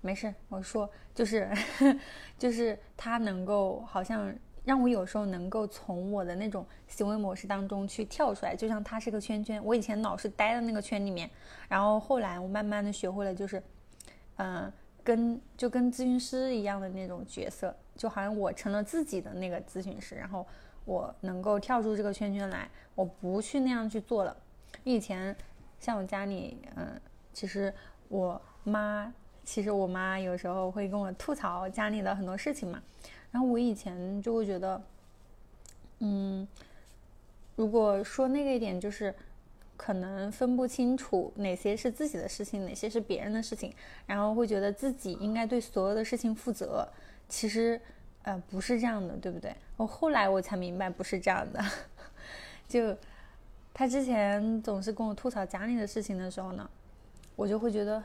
没事，我说就是 就是他能够好像让我有时候能够从我的那种行为模式当中去跳出来，就像他是个圈圈，我以前老是待在那个圈里面，然后后来我慢慢的学会了，就是嗯，跟就跟咨询师一样的那种角色，就好像我成了自己的那个咨询师，然后我能够跳出这个圈圈来，我不去那样去做了。以前像我家里，嗯，其实我妈。其实我妈有时候会跟我吐槽家里的很多事情嘛，然后我以前就会觉得，嗯，如果说那个一点，就是可能分不清楚哪些是自己的事情，哪些是别人的事情，然后会觉得自己应该对所有的事情负责。其实，呃，不是这样的，对不对？我后来我才明白不是这样的。就他之前总是跟我吐槽家里的事情的时候呢，我就会觉得。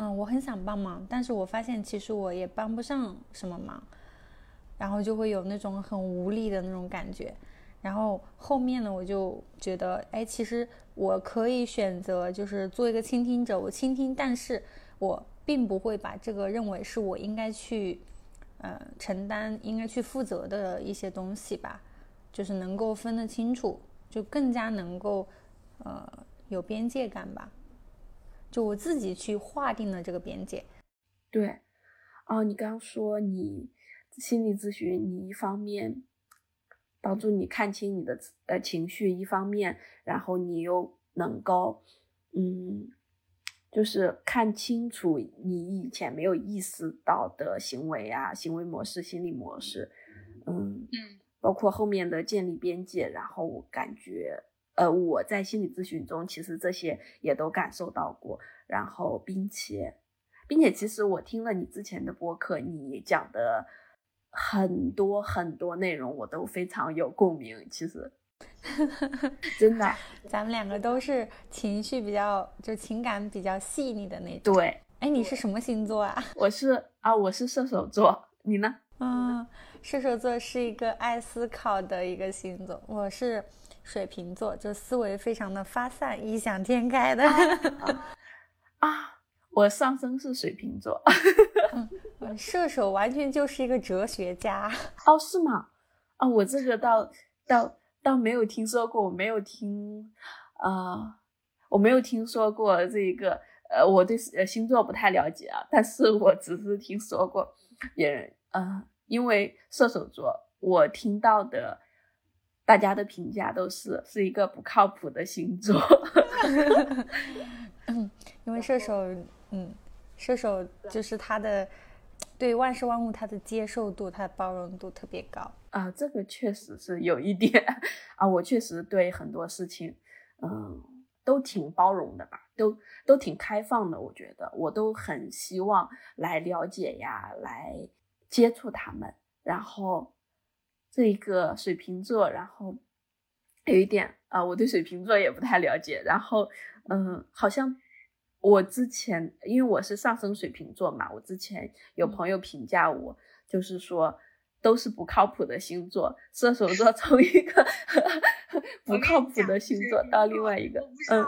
嗯，我很想帮忙，但是我发现其实我也帮不上什么忙，然后就会有那种很无力的那种感觉。然后后面呢，我就觉得，哎，其实我可以选择就是做一个倾听者，我倾听，但是我并不会把这个认为是我应该去，呃，承担、应该去负责的一些东西吧，就是能够分得清楚，就更加能够，呃，有边界感吧。就我自己去划定了这个边界，对，哦，你刚刚说你心理咨询，你一方面帮助你看清你的呃情绪，一方面，然后你又能够，嗯，就是看清楚你以前没有意识到的行为啊、行为模式、心理模式，嗯嗯，包括后面的建立边界，然后我感觉。呃，我在心理咨询中，其实这些也都感受到过，然后并且，并且，其实我听了你之前的播客，你讲的很多很多内容，我都非常有共鸣。其实，真的，咱们两个都是情绪比较，就情感比较细腻的那种。对，哎，你是什么星座啊？我是啊，我是射手座，你呢？嗯，射手座是一个爱思考的一个星座，我是。水瓶座就思维非常的发散、异想天开的啊！我上升是水瓶座，射手完全就是一个哲学家哦，是吗？啊，我这个倒倒倒没有听说过，我没有听啊，我没有听说过这一个，呃，我对呃星座不太了解啊，但是我只是听说过别人，呃，因为射手座，我听到的。大家的评价都是是一个不靠谱的星座，嗯，因为射手，嗯，射手就是他的对万事万物他的接受度、他的包容度特别高啊，这个确实是有一点啊，我确实对很多事情，嗯，都挺包容的吧，都都挺开放的，我觉得我都很希望来了解呀，来接触他们，然后。这一个水瓶座，然后有一点啊，我对水瓶座也不太了解。然后，嗯，好像我之前因为我是上升水瓶座嘛，我之前有朋友评价我，就是说都是不靠谱的星座。射手座从一个 不靠谱的星座到另外一个，嗯。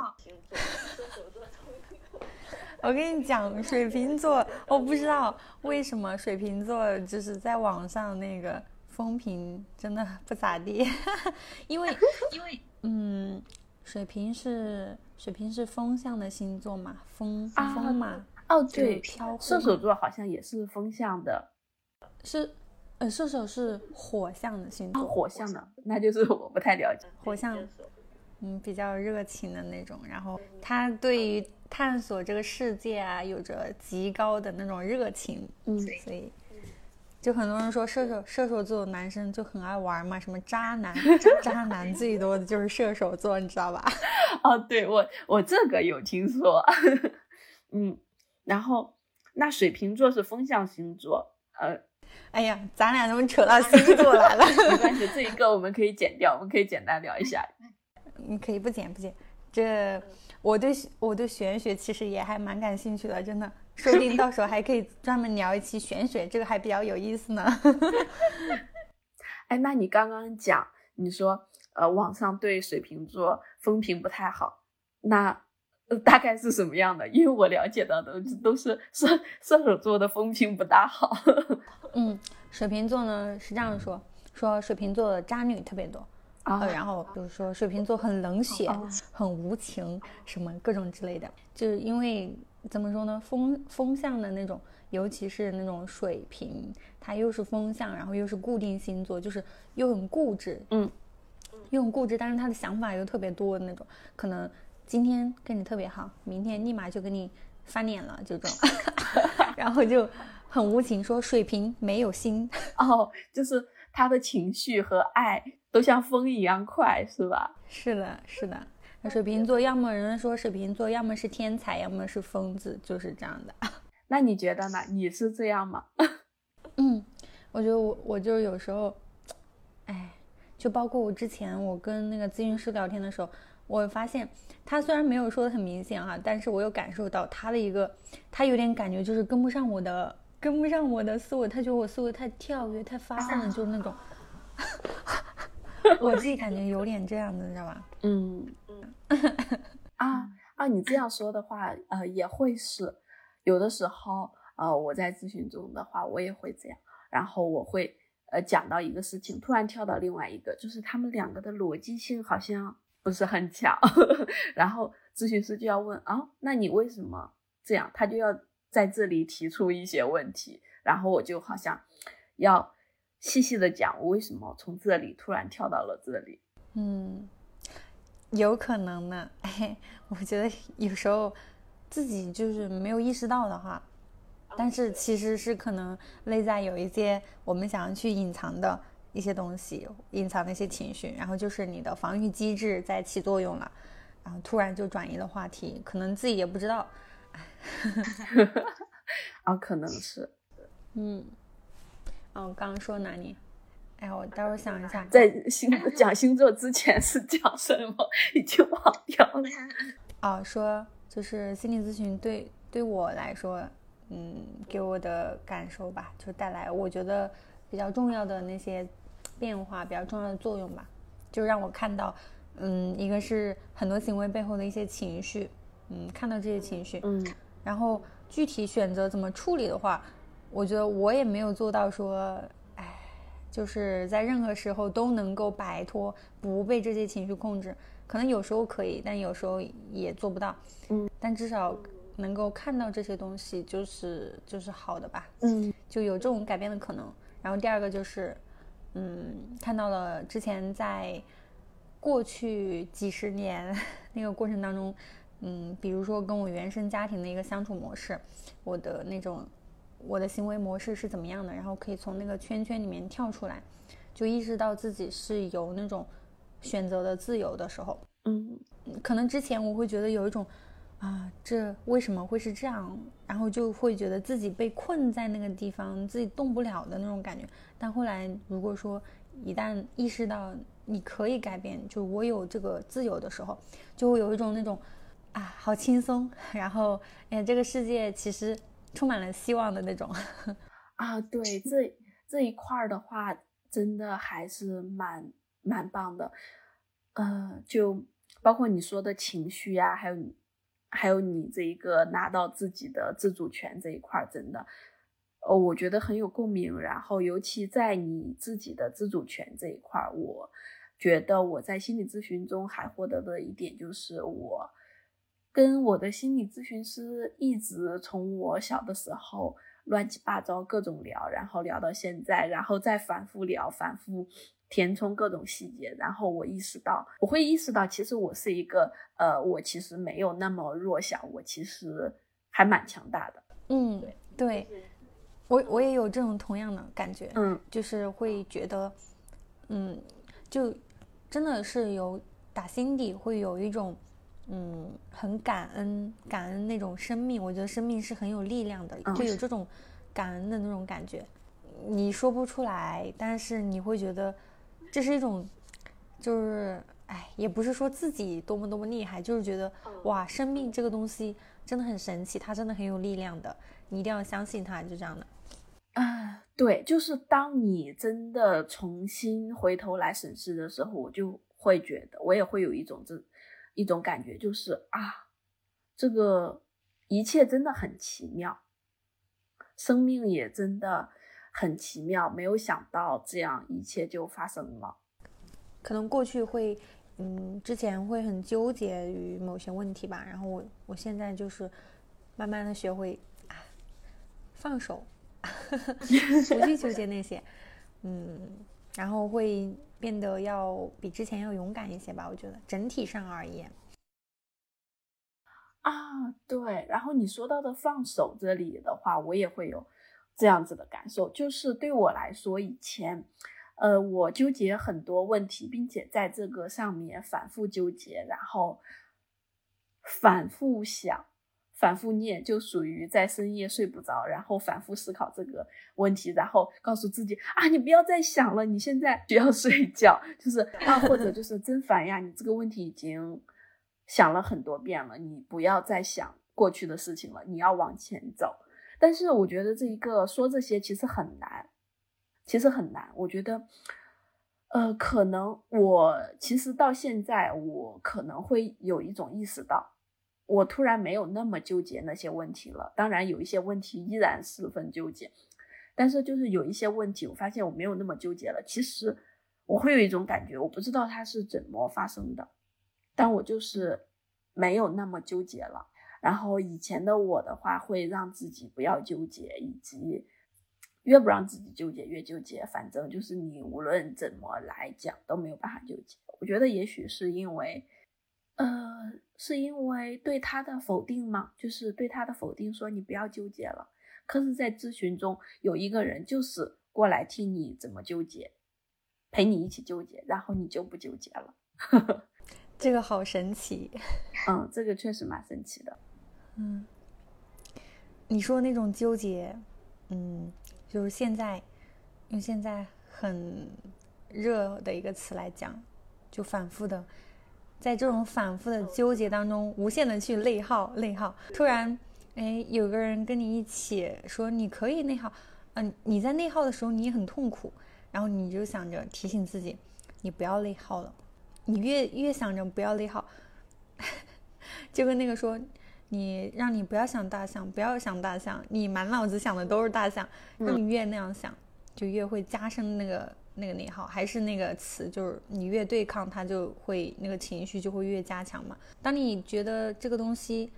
我跟你讲，水瓶座，我不知道为什么水瓶座就是在网上那个。风评真的不咋地，因为因为嗯，水瓶是水瓶是风象的星座嘛，风风嘛，哦对，射手座好像也是风象的，是呃射手是火象的星座，火象的，那就是我不太了解，火象，嗯，比较热情的那种，然后他对于探索这个世界啊，有着极高的那种热情，嗯，所以。就很多人说射手射手座的男生就很爱玩嘛，什么渣男，渣男最多的就是射手座，你知道吧？哦，对我我这个有听说，嗯，然后那水瓶座是风象星座，呃，哎呀，咱俩怎么扯到星座来了？没关系，这一个我们可以剪掉，我们可以简单聊一下。你可以不剪不剪，这我对我对玄学其实也还蛮感兴趣的，真的。说不定到时候还可以专门聊一期玄学，这个还比较有意思呢。哎，那你刚刚讲，你说呃，网上对水瓶座风评不太好，那大概是什么样的？因为我了解到的都是射射手座的风评不大好。嗯，水瓶座呢是这样说，说水瓶座的渣女特别多啊。呃然后就是说水瓶座很冷血、哦。很无情，什么各种之类的，就是因为怎么说呢，风风象的那种，尤其是那种水瓶，它又是风象，然后又是固定星座，就是又很固执，嗯，又很固执，但是他的想法又特别多的那种，可能今天跟你特别好，明天立马就跟你翻脸了，就这种，然后就很无情，说水瓶没有心，哦，就是他的情绪和爱都像风一样快，是吧？是的，是的。那水瓶座，要么人说水瓶座，要么是天才，要么是疯子，就是这样的。那你觉得呢？你是这样吗？嗯，我觉得我我就是有时候，哎，就包括我之前我跟那个咨询师聊天的时候，我发现他虽然没有说的很明显哈、但是我有感受到他的一个，他有点感觉就是跟不上我的，跟不上我的思维，他觉得我思维太跳跃、太发散了，就是那种，我自己感觉有点这样的，你知道吧？嗯。啊啊，你这样说的话，呃，也会是。有的时候，呃，我在咨询中的话，我也会这样，然后我会呃讲到一个事情，突然跳到另外一个，就是他们两个的逻辑性好像不是很强，然后咨询师就要问啊，那你为什么这样？他就要在这里提出一些问题，然后我就好像要细细的讲我为什么从这里突然跳到了这里。嗯，有可能呢。哎，我觉得有时候自己就是没有意识到的话，但是其实是可能内在有一些我们想要去隐藏的一些东西，隐藏的一些情绪，然后就是你的防御机制在起作用了，然后突然就转移了话题，可能自己也不知道。啊，可能是嗯，哦，我刚刚说哪里？哎，我待会儿想一下。在星讲星座之前是讲什么，已经忘掉了。哦，说就是心理咨询对对我来说，嗯，给我的感受吧，就带来我觉得比较重要的那些变化，比较重要的作用吧，就让我看到，嗯，一个是很多行为背后的一些情绪，嗯，看到这些情绪，嗯然后具体选择怎么处理的话，我觉得我也没有做到说，哎，就是在任何时候都能够摆脱，不被这些情绪控制。可能有时候可以，但有时候也做不到。嗯，但至少能够看到这些东西，就是就是好的吧，嗯就有这种改变的可能。然后第二个就是，嗯，看到了之前在过去几十年 那个过程当中，嗯，比如说跟我原生家庭的一个相处模式，我的那种我的行为模式是怎么样的，然后可以从那个圈圈里面跳出来，就意识到自己是有那种选择的自由的时候，嗯可能之前我会觉得有一种啊，这为什么会是这样？然后就会觉得自己被困在那个地方，自己动不了的那种感觉。但后来如果说一旦意识到你可以改变，就我有这个自由的时候，就会有一种那种啊，好轻松，然后哎，这个世界其实充满了希望的那种。啊，对这这一块儿的话，真的还是蛮蛮棒的。呃，就包括你说的情绪呀、还有你还有你这一个拿到自己的自主权这一块儿，真的，呃，我觉得很有共鸣。然后，尤其在你自己的自主权这一块儿，我觉得我在心理咨询中还获得的一点就是我。跟我的心理咨询师一直从我小的时候乱七八糟各种聊，然后聊到现在，然后再反复聊，反复填充各种细节，然后我意识到，我会意识到，其实我是一个，呃，我其实没有那么弱小，我其实还蛮强大的。嗯，对，我我也有这种同样的感觉。嗯就是会觉得，嗯，就真的是有打心底会有一种，嗯，很感恩感恩那种生命。我觉得生命是很有力量的，嗯就有这种感恩的那种感觉。你说不出来，但是你会觉得这是一种，就是哎，也不是说自己多么多么厉害，就是觉得哇，生命这个东西真的很神奇，它真的很有力量的，你一定要相信它，就这样的。啊，对，就是当你真的重新回头来审视的时候，我就会觉得，我也会有一种这一种感觉，就是啊，这个一切真的很奇妙，生命也真的很奇妙，没有想到这样一切就发生了。可能过去会，嗯，之前会很纠结于某些问题吧，然后我我现在就是慢慢的学会啊放手，不去纠结那些，嗯，然后会变得要比之前要勇敢一些吧，我觉得整体上而言。啊，对，然后你说到的放手这里的话，我也会有这样子的感受，就是对我来说，以前，呃，我纠结很多问题，并且在这个上面反复纠结，然后反复想、反复念，就属于在深夜睡不着，然后反复思考这个问题，然后告诉自己啊，你不要再想了，你现在需要睡觉，就是 啊，或者就是真烦呀，你这个问题已经。想了很多遍了，你不要再想过去的事情了，你要往前走。但是我觉得这一个说这些其实很难，其实很难。我觉得，呃，可能我其实到现在，我可能会有一种意识到，我突然没有那么纠结那些问题了。当然，有一些问题依然十分纠结，但是就是有一些问题，我发现我没有那么纠结了。其实我会有一种感觉，我不知道它是怎么发生的。但我就是没有那么纠结了。然后以前的我的话，会让自己不要纠结，以及越不让自己纠结越纠结。反正就是你无论怎么来讲都没有办法纠结。我觉得也许是因为，呃，是因为对他的否定吗？就是对他的否定，说你不要纠结了。可是，在咨询中有一个人就是过来听你怎么纠结，陪你一起纠结，然后你就不纠结了。这个好神奇，嗯，这个确实蛮神奇的，嗯，你说那种纠结，嗯，就是现在用现在很热的一个词来讲，就反复的，在这种反复的纠结当中，无限的去内耗，内耗。突然，哎，有个人跟你一起说你可以内耗，嗯，你在内耗的时候你也很痛苦，然后你就想着提醒自己，你不要内耗了。你越越想着不要内耗，就跟那个说，你让你不要想大象，不要想大象，你满脑子想的都是大象，让你越那样想，就越会加深那个那个内耗。还是那个词，就是你越对抗它，就会那个情绪就会越加强嘛。当你觉得这个东西，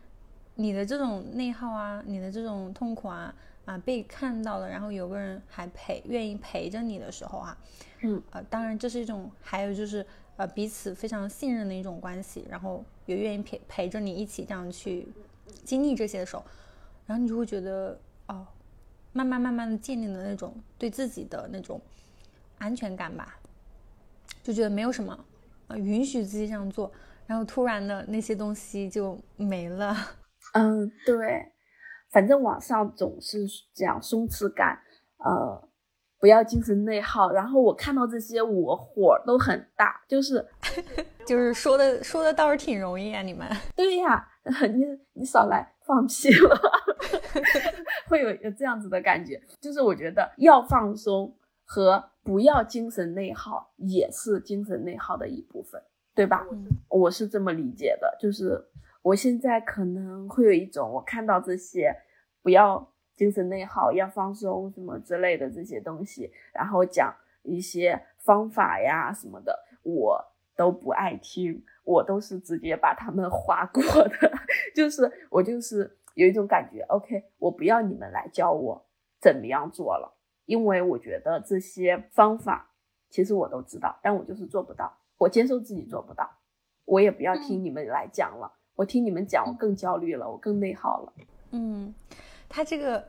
你的这种内耗啊，你的这种痛苦啊啊被看到了，然后有个人还陪愿意陪着你的时候啊，嗯啊，当然这是一种，还有就是。呃，彼此非常信任的一种关系，然后也愿意陪陪着你一起这样去经历这些的时候，然后你就会觉得哦，慢慢慢慢的建立了那种对自己的那种安全感吧，就觉得没有什么，呃，允许自己这样做，然后突然的那些东西就没了。嗯，对，反正网上总是讲松弛感，呃。不要精神内耗，然后我看到这些，我火都很大，就是 就是说的说的倒是挺容易啊，你们 对呀，你你少来放屁了，会有有这样子的感觉，就是我觉得要放松和不要精神内耗也是精神内耗的一部分，对吧？我是这么理解的，就是我现在可能会有一种，我看到这些不要。精神内耗要放松什么之类的这些东西，然后讲一些方法呀什么的，我都不爱听，我都是直接把他们划过的。就是我就是有一种感觉，OK，我不要你们来教我怎么样做了，因为我觉得这些方法其实我都知道，但我就是做不到，我接受自己做不到，我也不要听你们来讲了，我听你们讲我更焦虑了，我更内耗了。嗯。他这个，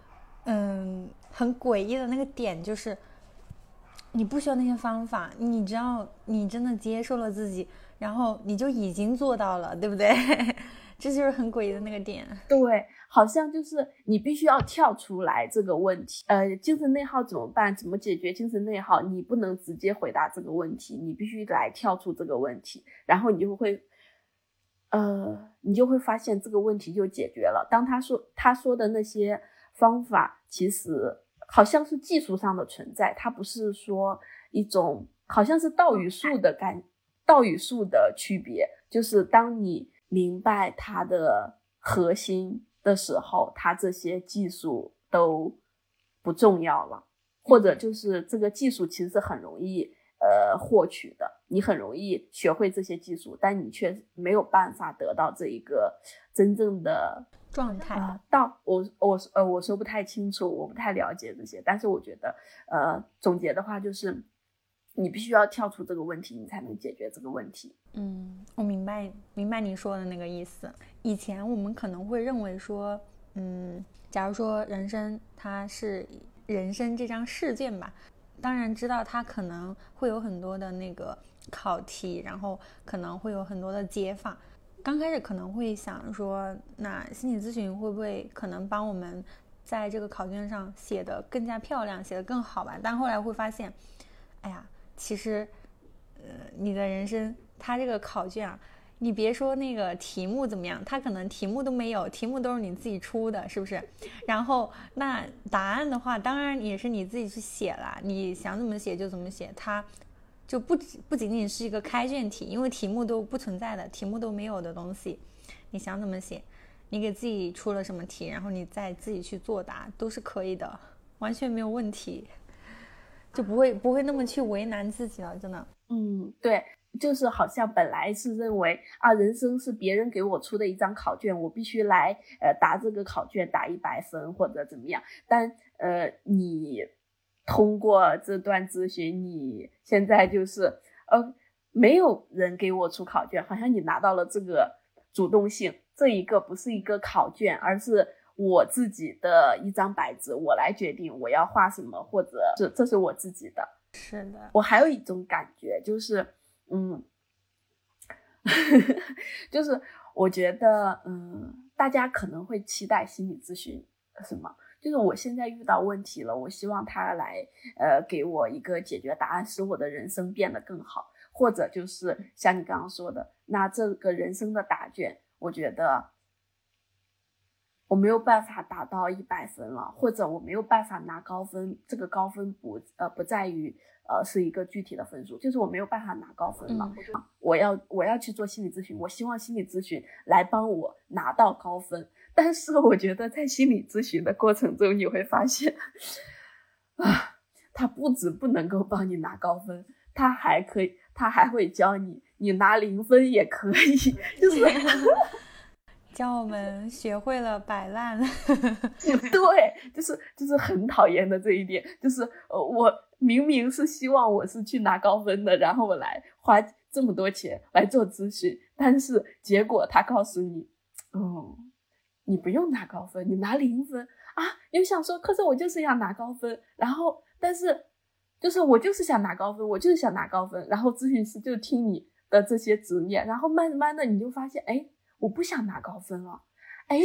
嗯，很诡异的那个点就是，你不需要那些方法，你只要你真的接受了自己，然后你就已经做到了，对不对？这就是很诡异的那个点。对，好像就是你必须要跳出来这个问题。呃，精神内耗怎么办？怎么解决精神内耗？你不能直接回答这个问题，你必须来跳出这个问题，然后你就会。呃，你就会发现这个问题就解决了。当他说他说的那些方法，其实好像是技术上的存在，它不是说一种好像是道与术的感，道与术的区别，就是当你明白它的核心的时候，它这些技术都不重要了，或者就是这个技术其实是很容易呃获取的，你很容易学会这些技术，但你却没有办法得到这一个真正的状态。啊，到我我呃我说不太清楚，我不太了解这些，但是我觉得呃总结的话就是，你必须要跳出这个问题，你才能解决这个问题。嗯，我明白明白你说的那个意思。以前我们可能会认为说，嗯，假如说人生它是人生这张试卷吧，当然知道它可能会有很多的那个考题，然后可能会有很多的解法。刚开始可能会想说，那心理咨询会不会可能帮我们在这个考卷上写得更加漂亮，写得更好吧？但后来会发现，哎呀，其实，呃，你的人生它这个考卷啊，你别说那个题目怎么样，它可能题目都没有，题目都是你自己出的，是不是？然后那答案的话，当然也是你自己去写啦，你想怎么写就怎么写，它就不不仅仅是一个开卷题，因为题目都不存在的，题目都没有的东西，你想怎么写，你给自己出了什么题，然后你再自己去作答，都是可以的，完全没有问题，就不会不会那么去为难自己了，真的。嗯，对，就是好像本来是认为啊，人生是别人给我出的一张考卷，我必须来呃答这个考卷打一百分或者怎么样。但呃，你通过这段咨询，你现在就是呃，没有人给我出考卷，好像你拿到了这个主动性，这一个不是一个考卷，而是。我自己的一张白纸，我来决定我要画什么，或者是这是我自己的。是的，我还有一种感觉，就是，嗯，就是我觉得，嗯，大家可能会期待心理咨询什么？就是我现在遇到问题了，我希望他来，呃，给我一个解决答案，使我的人生变得更好，或者就是像你刚刚说的，那这个人生的答卷，我觉得。我没有办法达到一百分了，或者我没有办法拿高分。这个高分不呃不在于呃是一个具体的分数，就是我没有办法拿高分了。嗯我要我要去做心理咨询，我希望心理咨询来帮我拿到高分。但是我觉得在心理咨询的过程中，你会发现，啊，他不止不能够帮你拿高分，他还可以，他还会教你，你拿零分也可以，就是。教我们学会了摆烂。对，就是就是很讨厌的这一点，就是呃，我明明是希望我是去拿高分的，然后我来花这么多钱来做咨询，但是结果他告诉你，哦，你不用拿高分，你拿零分啊！你想说，可是我就是要拿高分，然后但是就是我就是想拿高分，我就是想拿高分，然后咨询师就听你的这些执念，然后慢慢的你就发现，哎。我不想拿高分了，哎，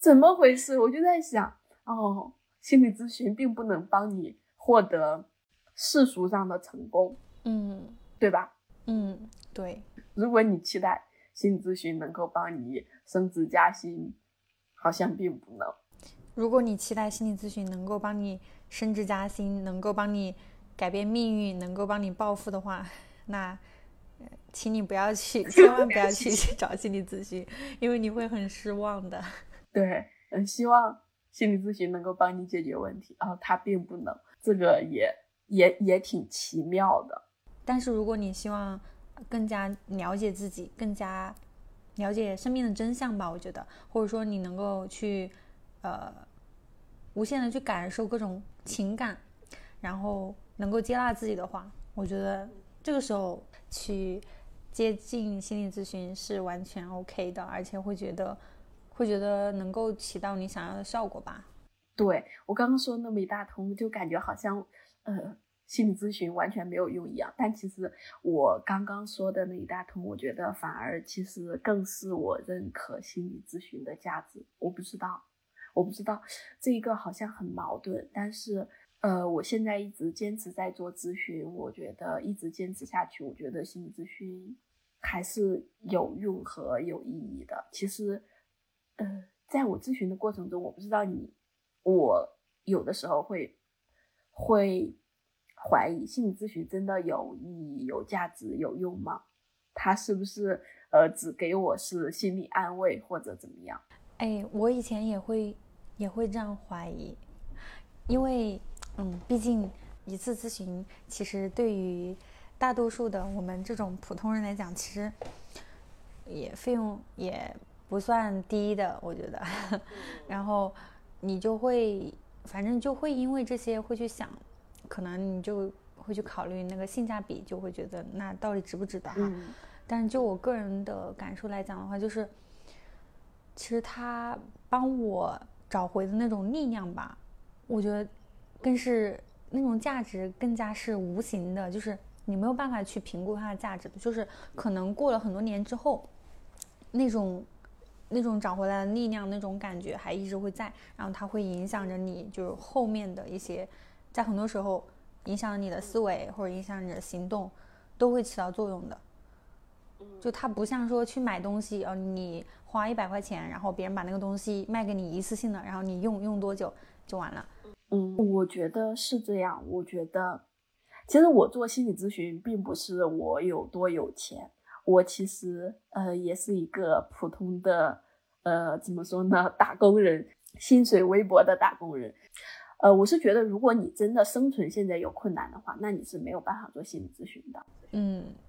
怎么回事？我就在想，哦，心理咨询并不能帮你获得世俗上的成功，嗯，对吧？嗯，对。如果你期待心理咨询能够帮你升职加薪，好像并不能。如果你期待心理咨询能够帮你升职加薪，能够帮你改变命运，能够帮你暴富的话，那。请你不要去，千万不要去找心理咨询，因为你会很失望的。对，嗯，希望心理咨询能够帮你解决问题，然后它并不能，这个也也也挺奇妙的。但是如果你希望更加了解自己，更加了解生命的真相吧，我觉得，或者说你能够去呃无限的去感受各种情感，然后能够接纳自己的话，我觉得这个时候去。接近心理咨询是完全 OK 的，而且会觉得会觉得能够起到你想要的效果吧。对我刚刚说那么一大通，就感觉好像呃心理咨询完全没有用一样。但其实我刚刚说的那一大通，我觉得反而其实更是我认可心理咨询的价值。我不知道，我不知道这一个好像很矛盾，但是呃，我现在一直坚持在做咨询，我觉得一直坚持下去，我觉得心理咨询。还是有用和有意义的。其实，呃，在我咨询的过程中，我不知道你，我有的时候会会怀疑心理咨询真的有意义、有价值、有用吗？它是不是呃只给我是心理安慰或者怎么样？哎，我以前也会也会这样怀疑，因为嗯，毕竟一次咨询其实对于大多数的我们这种普通人来讲，其实也费用也不算低的，我觉得。然后你就会，反正就会因为这些会去想，可能你就会去考虑那个性价比，就会觉得那到底值不值得哈。但是就我个人的感受来讲的话，就是其实他帮我找回的那种力量吧，我觉得更是那种价值更加是无形的，就是你没有办法去评估它的价值的，就是可能过了很多年之后，那种那种找回来的力量，那种感觉还一直会在，然后它会影响着你，就是后面的一些，在很多时候影响你的思维或者影响你的行动，都会起到作用的。就它不像说去买东西，呃，你花一百块钱，然后别人把那个东西卖给你一次性的，然后你用用多久就完了。嗯，我觉得是这样。我觉得，其实我做心理咨询并不是我有多有钱，我其实呃也是一个普通的呃怎么说呢，打工人，薪水微薄的打工人。呃，我是觉得，如果你真的生存现在有困难的话，那你是没有办法做心理咨询的。嗯，对。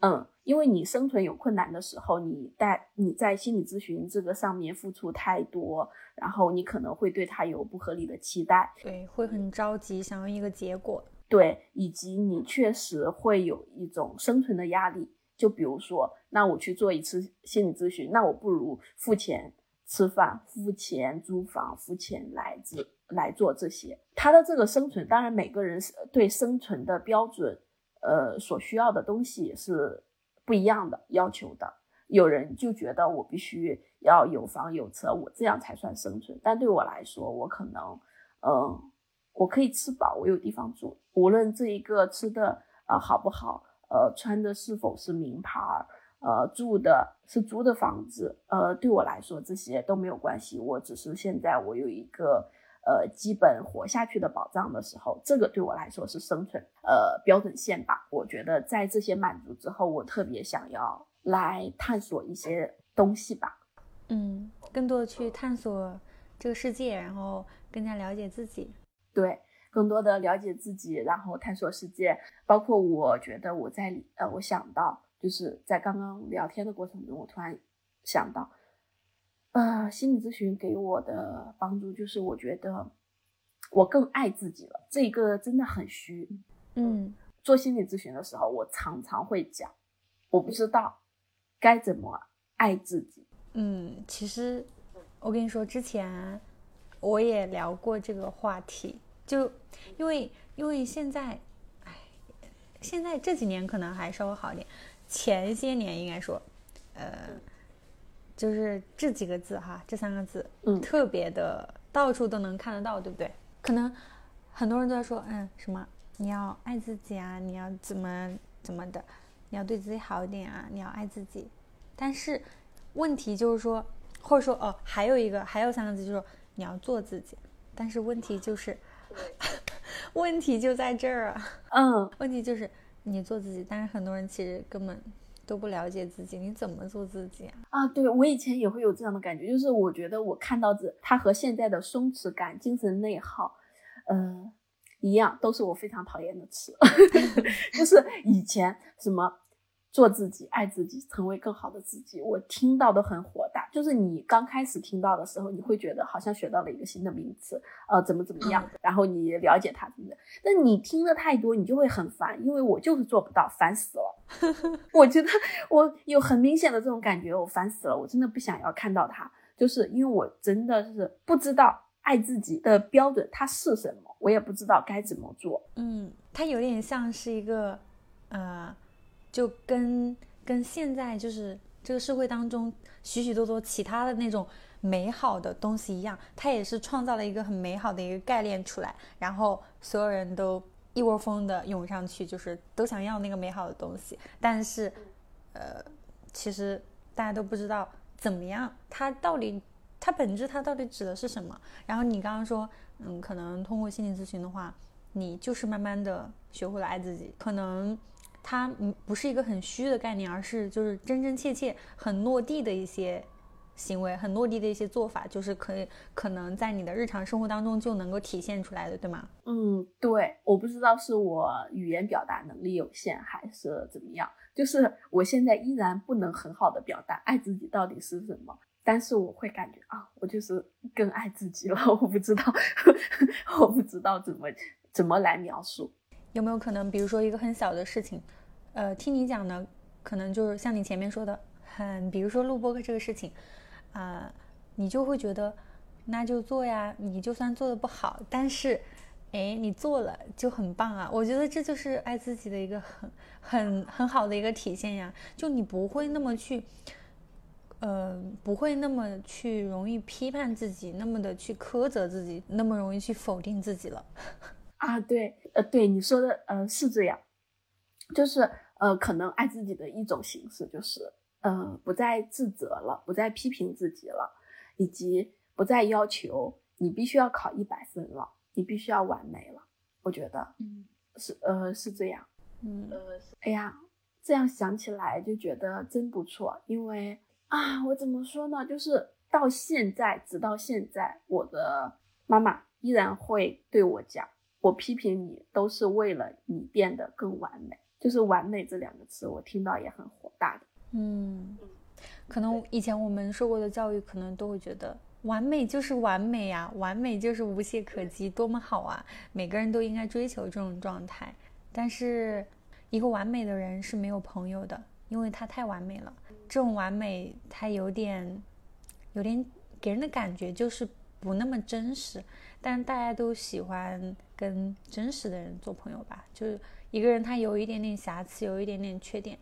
嗯，因为你生存有困难的时候，你在你在心理咨询这个上面付出太多，然后你可能会对他有不合理的期待，对，会很着急，想要一个结果，对，以及你确实会有一种生存的压力。就比如说，那我去做一次心理咨询，那我不如付钱吃饭，付钱租房，付钱来这来做这些。他的这个生存，当然每个人是对生存的标准。呃，所需要的东西是不一样的要求的。有人就觉得我必须要有房有车，我这样才算生存。但对我来说，我可能，嗯，我可以吃饱，我有地方住，无论这一个吃的啊好不好，呃，穿的是否是名牌，呃，住的是租的房子，呃，对我来说这些都没有关系。我只是现在我有一个。呃，基本活下去的保障的时候，这个对我来说是生存呃标准线吧。我觉得在这些满足之后，我特别想要来探索一些东西吧。嗯，更多的去探索这个世界，然后更加了解自己。对，更多的了解自己，然后探索世界。包括我觉得我在呃，我想到就是在刚刚聊天的过程中，我突然想到。呃，心理咨询给我的帮助就是，我觉得我更爱自己了。这个真的很虚。嗯，做心理咨询的时候，我常常会讲，我不知道该怎么爱自己。嗯，其实我跟你说，之前我也聊过这个话题，就因为因为现在，哎，现在这几年可能还稍微好一点，前些年应该说，呃。就是这几个字哈，这三个字，嗯，特别的到处都能看得到，对不对？可能很多人都在说，嗯，什么你要爱自己啊，你要怎么怎么的，你要对自己好一点啊，你要爱自己。但是问题就是说，或者说哦，还有一个，还有三个字就是说你要做自己。但是问题就是，问题就在这儿啊，嗯，问题就是你做自己，但是很多人其实根本。都不了解自己，你怎么做自己啊？啊，对我以前也会有这样的感觉，就是我觉得我看到这，它和现在的松弛感、精神内耗，嗯，一样，都是我非常讨厌的词，就是以前什么。做自己，爱自己，成为更好的自己。我听到都很火大，就是你刚开始听到的时候，你会觉得好像学到了一个新的名词，呃，怎么怎么样，然后你了解它，对不对？但你听的太多，你就会很烦，因为我就是做不到，烦死了。我觉得我有很明显的这种感觉，我烦死了，我真的不想要看到它，就是因为我真的是不知道爱自己的标准它是什么，我也不知道该怎么做。嗯，它有点像是一个，呃。就跟跟现在就是这个社会当中许许多多其他的那种美好的东西一样，它也是创造了一个很美好的一个概念出来，然后所有人都一窝蜂的涌上去，就是都想要那个美好的东西。但是，呃，其实大家都不知道怎么样，它到底它本质它到底指的是什么。然后你刚刚说，嗯，可能通过心理咨询的话，你就是慢慢的学会了爱自己，可能。它嗯不是一个很虚的概念，而是就是真真切切、很落地的一些行为，很落地的一些做法，就是可以可能在你的日常生活当中就能够体现出来的，对吗？嗯，对，我不知道是我语言表达能力有限还是怎么样，就是我现在依然不能很好的表达爱自己到底是什么，但是我会感觉啊，我就是更爱自己了，我不知道，我不知道怎么怎么来描述，有没有可能，比如说一个很小的事情，呃，听你讲呢，可能就是像你前面说的，很，比如说录播课这个事情。啊，你就会觉得，那就做呀。你就算做的不好，但是，哎，你做了就很棒啊。我觉得这就是爱自己的一个很很很好的一个体现呀。就你不会那么去，呃，不会那么去容易批判自己，那么的去苛责自己，那么容易去否定自己了。啊，对，呃，对你说的，呃，是这样，就是呃，可能爱自己的一种形式就是。呃，不再自责了，不再批评自己了，以及不再要求你必须要考一百分了，你必须要完美了。我觉得，嗯，是，呃，是这样，嗯，呃，哎呀，这样想起来就觉得真不错。因为啊，我怎么说呢？就是到现在，直到现在，我的妈妈依然会对我讲，我批评你都是为了你变得更完美。就是“完美”这两个词，我听到也很火大的。嗯，可能以前我们受过的教育，可能都会觉得完美就是完美呀，完美就是无懈可击，多么好啊！每个人都应该追求这种状态。但是，一个完美的人是没有朋友的，因为他太完美了。这种完美，他有点，有点给人的感觉就是不那么真实。但大家都喜欢跟真实的人做朋友吧？就是一个人他有一点点瑕疵，有一点点缺点。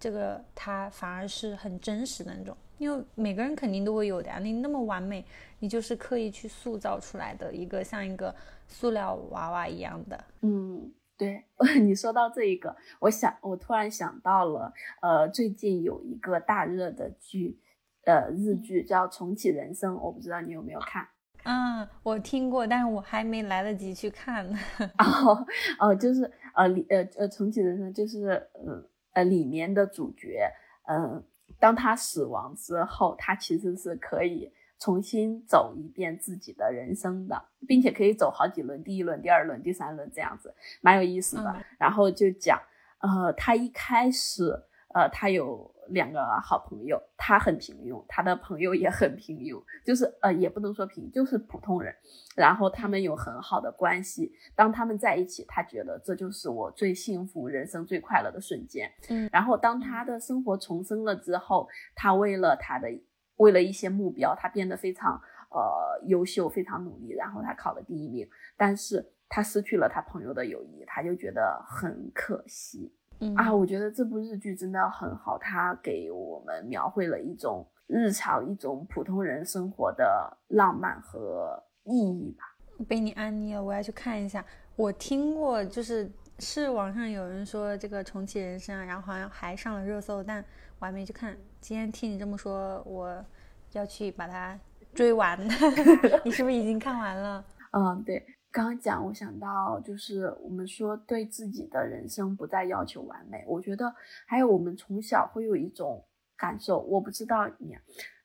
这个他反而是很真实的那种，因为每个人肯定都会有的呀。你那么完美，你就是刻意去塑造出来的一个像一个塑料娃娃一样的。嗯，对 你说到这一个，我想我突然想到了，呃，最近有一个大热的剧，呃，日剧叫《重启人生》，我不知道你有没有看。嗯，我听过，但是我还没来得及去看呢。哦哦，就是呃里，呃呃，《重启人生》就是呃。呃，里面的主角，嗯，当他死亡之后，他其实是可以重新走一遍自己的人生的，并且可以走好几轮，第一轮、第二轮、第三轮这样子，蛮有意思的。然后就讲，呃，他一开始，呃，他有。两个好朋友，他很平庸，他的朋友也很平庸，就是呃，也不能说平，就是普通人。然后他们有很好的关系，当他们在一起，他觉得这就是我最幸福、人生最快乐的瞬间。嗯。然后当他的生活重生了之后，他为了他的，为了一些目标，他变得非常呃优秀，非常努力，然后他考了第一名。但是他失去了他朋友的友谊，他就觉得很可惜。啊，我觉得这部日剧真的很好，它给我们描绘了一种日常、一种普通人生活的浪漫和意义吧。被你安利了，我要去看一下。我听过，就是是网上有人说这个重启人生，然后好像还上了热搜，但我还没去看。今天听你这么说，我要去把它追完。你是不是已经看完了？嗯，对。刚刚讲，我想到就是我们说对自己的人生不再要求完美。我觉得还有我们从小会有一种感受，我不知道你，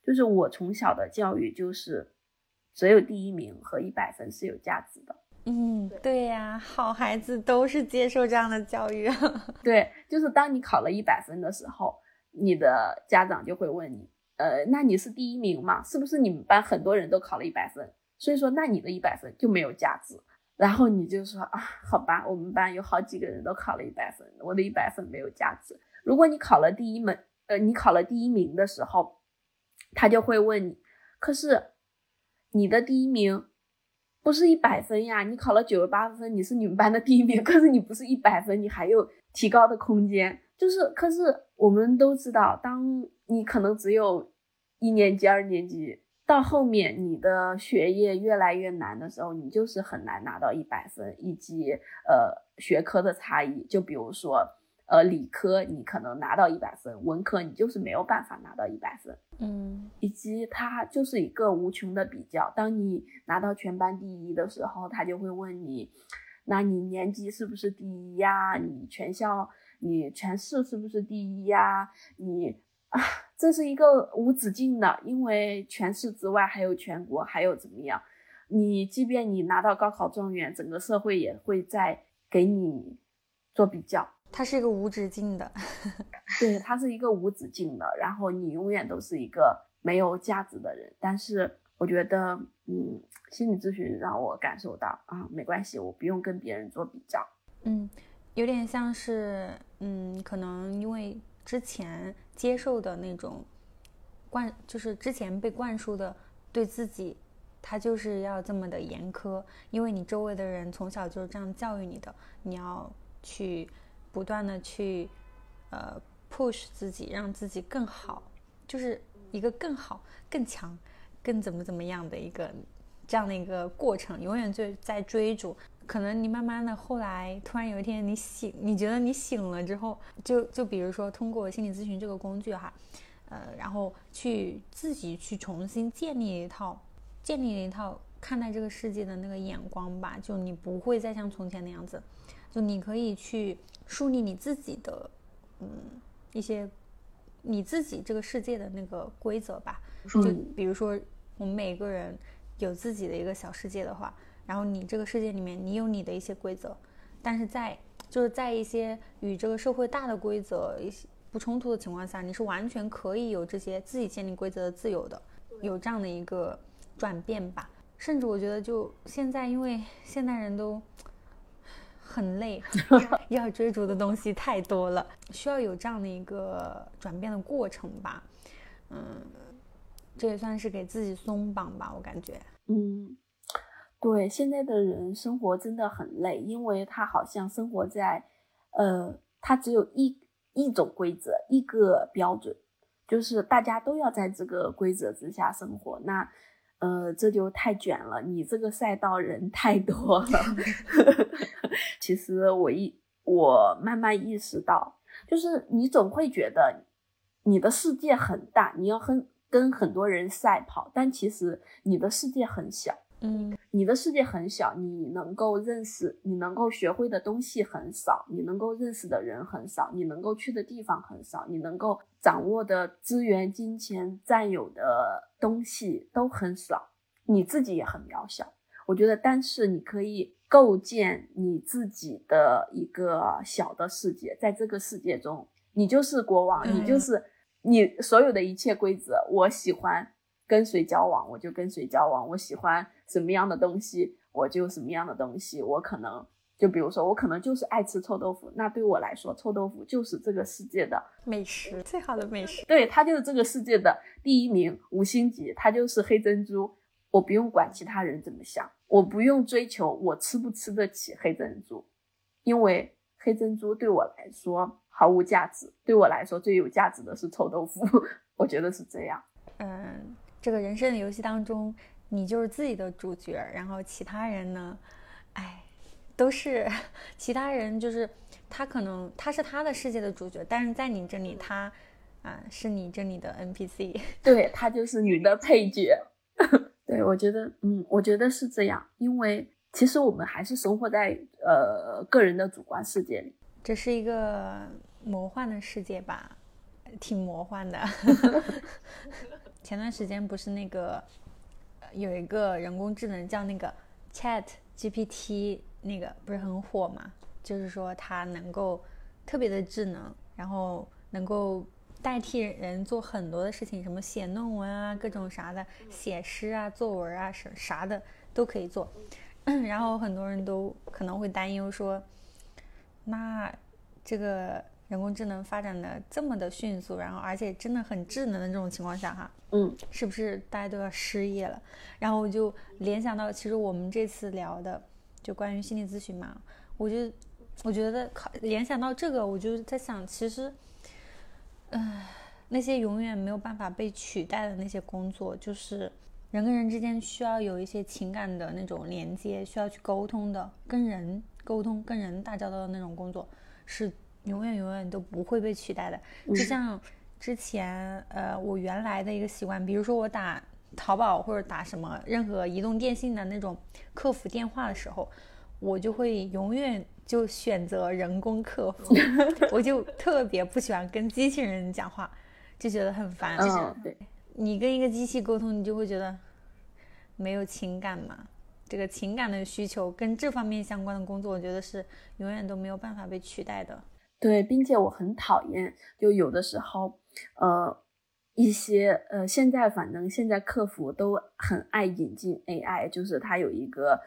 就是我从小的教育就是只有第一名和一百分是有价值的。嗯，对呀，好孩子都是接受这样的教育。对，就是当你考了一百分的时候，你的家长就会问你，呃，那你是第一名吗？是不是你们班很多人都考了一百分？所以说，那你的一百分就没有价值。然后你就说啊，好吧，我们班有好几个人都考了一百分，我的一百分没有价值。如果你考了第一门，呃，你考了第一名的时候，他就会问你，可是你的第一名不是一百分呀？你考了九十八分，你是你们班的第一名，可是你不是一百分，你还有提高的空间。就是，可是我们都知道，当你可能只有一年级、二年级。到后面你的学业越来越难的时候，你就是很难拿到一百分，以及呃学科的差异，就比如说呃理科你可能拿到一百分，文科你就是没有办法拿到一百分，嗯，以及它就是一个无穷的比较。当你拿到全班第一的时候，他就会问你，那你年级是不是第一呀？你全校你全市是不是第一呀？你啊 这是一个无止境的，因为全市之外还有全国，还有怎么样？你即便你拿到高考状元，整个社会也会在给你做比较。它是一个无止境的，对，它是一个无止境的。然后你永远都是一个没有价值的人。但是我觉得，嗯，心理咨询让我感受到啊，没关系，我不用跟别人做比较。嗯，有点像是，嗯，可能因为。之前接受的那种灌，就是之前被灌输的，对自己，他就是要这么的严苛，因为你周围的人从小就是这样教育你的，你要去不断的去呃 push 自己，让自己更好，就是一个更好、更强、更怎么怎么样的一个这样的一个过程，永远就在追逐。可能你慢慢的后来突然有一天你醒，你觉得你醒了之后，就就比如说通过心理咨询这个工具哈，呃，然后去自己去重新建立一套，建立一套看待这个世界的那个眼光吧，就你不会再像从前那样子，就你可以去树立你自己的，嗯，一些你自己这个世界的那个规则吧，就比如说我们每个人有自己的一个小世界的话。然后你这个世界里面，你有你的一些规则，但是在就是在一些与这个社会大的规则一些不冲突的情况下，你是完全可以有这些自己建立规则的自由的，有这样的一个转变吧。甚至我觉得，就现在，因为现代人都 很累，要追逐的东西太多了，需要有这样的一个转变的过程吧。嗯，这也算是给自己松绑吧，我感觉。嗯。对现在的人生活真的很累，因为他好像生活在，呃，他只有一一种规则，一个标准，就是大家都要在这个规则之下生活。那，呃，这就太卷了。你这个赛道人太多了。其实我一我慢慢意识到，就是你总会觉得你的世界很大，你要很跟很多人赛跑，但其实你的世界很小。嗯，你的世界很小，你能够认识、你能够学会的东西很少，你能够认识的人很少，你能够去的地方很少，你能够掌握的资源、金钱、占有的东西都很少，你自己也很渺小。我觉得，但是你可以构建你自己的一个小的世界，在这个世界中，你就是国王，你就是你所有的一切规则。我喜欢。跟谁交往，我就跟谁交往。我喜欢什么样的东西，我就什么样的东西。我可能就比如说，我可能就是爱吃臭豆腐。那对我来说，臭豆腐就是这个世界的美食，最好的美食。对，它就是这个世界的第一名，五星级。它就是黑珍珠。我不用管其他人怎么想，我不用追求我吃不吃得起黑珍珠，因为黑珍珠对我来说毫无价值。对我来说，最有价值的是臭豆腐。我觉得是这样。嗯。这个人生的游戏当中，你就是自己的主角，然后其他人呢，哎，都是 其他人，就是他可能他是他的世界的主角，但是在你这里，他啊是你这里的 NPC，对他就是你的配角。对我觉得，嗯，我觉得是这样，因为其实我们还是生活在呃个人的主观世界里，这是一个魔幻的世界吧，挺魔幻的。前段时间不是那个有一个人工智能叫那个 Chat GPT，那个不是很火嘛？就是说它能够特别的智能，然后能够代替人做很多的事情，什么写论文啊，各种啥的，写诗啊、作文啊，啥啥的都可以做。然后很多人都可能会担忧说，那这个。人工智能发展的这么的迅速，然后而且真的很智能的这种情况下，哈，嗯，是不是大家都要失业了？然后我就联想到，其实我们这次聊的就关于心理咨询嘛，我就我觉得考联想到这个，我就在想，其实，嗯，那些永远没有办法被取代的那些工作，就是人跟人之间需要有一些情感的那种连接，需要去沟通的，跟人沟通、跟人打交道的那种工作是。永远永远都不会被取代的，就像之前呃我原来的一个习惯，比如说我打淘宝或者打什么任何移动电信的那种客服电话的时候，我就会永远就选择人工客服，我就特别不喜欢跟机器人讲话，就觉得很烦。嗯，对，你跟一个机器沟通，你就会觉得没有情感嘛。这个情感的需求跟这方面相关的工作，我觉得是永远都没有办法被取代的。对，并且我很讨厌，就有的时候，呃，一些呃，现在反正现在客服都很爱引进 AI，就是它有一个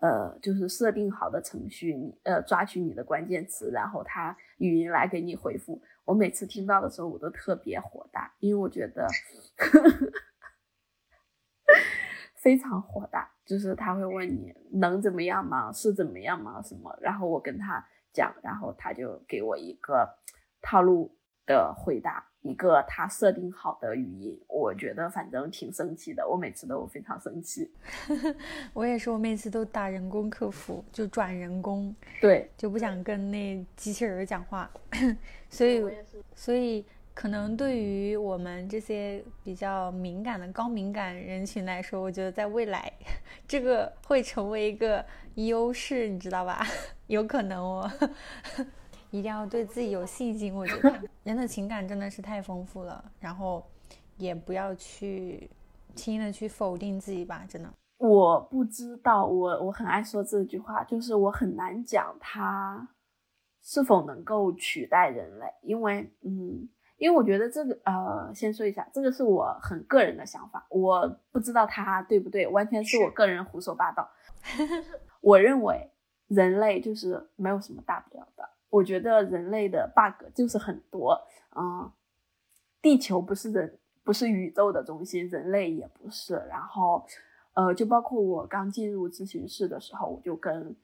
呃，就是设定好的程序，你呃抓取你的关键词，然后它语音来给你回复。我每次听到的时候，我都特别火大，因为我觉得 非常火大，就是他会问你能怎么样吗？是怎么样吗？什么？然后我跟他。讲，然后他就给我一个套路的回答，一个他设定好的语音，我觉得反正挺生气的，我每次都非常生气。我也是，我每次都打人工客服，就转人工，对，就不想跟那机器人讲话，所以，所以。可能对于我们这些比较敏感的高敏感人群来说，我觉得在未来，这个会成为一个优势，你知道吧？有可能哦，一定要对自己有信心。我觉得 人的情感真的是太丰富了，然后也不要去轻易的去否定自己吧。真的，我不知道，我我很爱说这句话，就是我很难讲它是否能够取代人类，因为嗯。因为我觉得这个，呃，先说一下，这个是我很个人的想法，我不知道它对不对，完全是我个人胡说八道。我认为人类就是没有什么大不了的。我觉得人类的 bug 就是很多，嗯，地球不是人，不是宇宙的中心，人类也不是。然后，呃，就包括我刚进入咨询室的时候，我就跟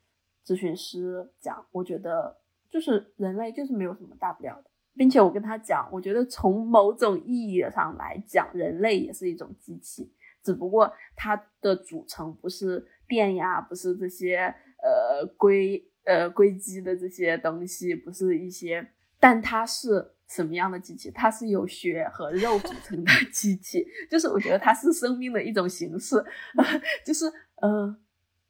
咨询师讲，我觉得就是人类就是没有什么大不了的。并且我跟他讲，我觉得从某种意义上来讲，人类也是一种机器，只不过它的组成不是电呀，不是这些呃硅呃硅基的这些东西，不是一些，但它是什么样的机器？它是由血和肉组成的机器，就是我觉得它是生命的一种形式，就是呃，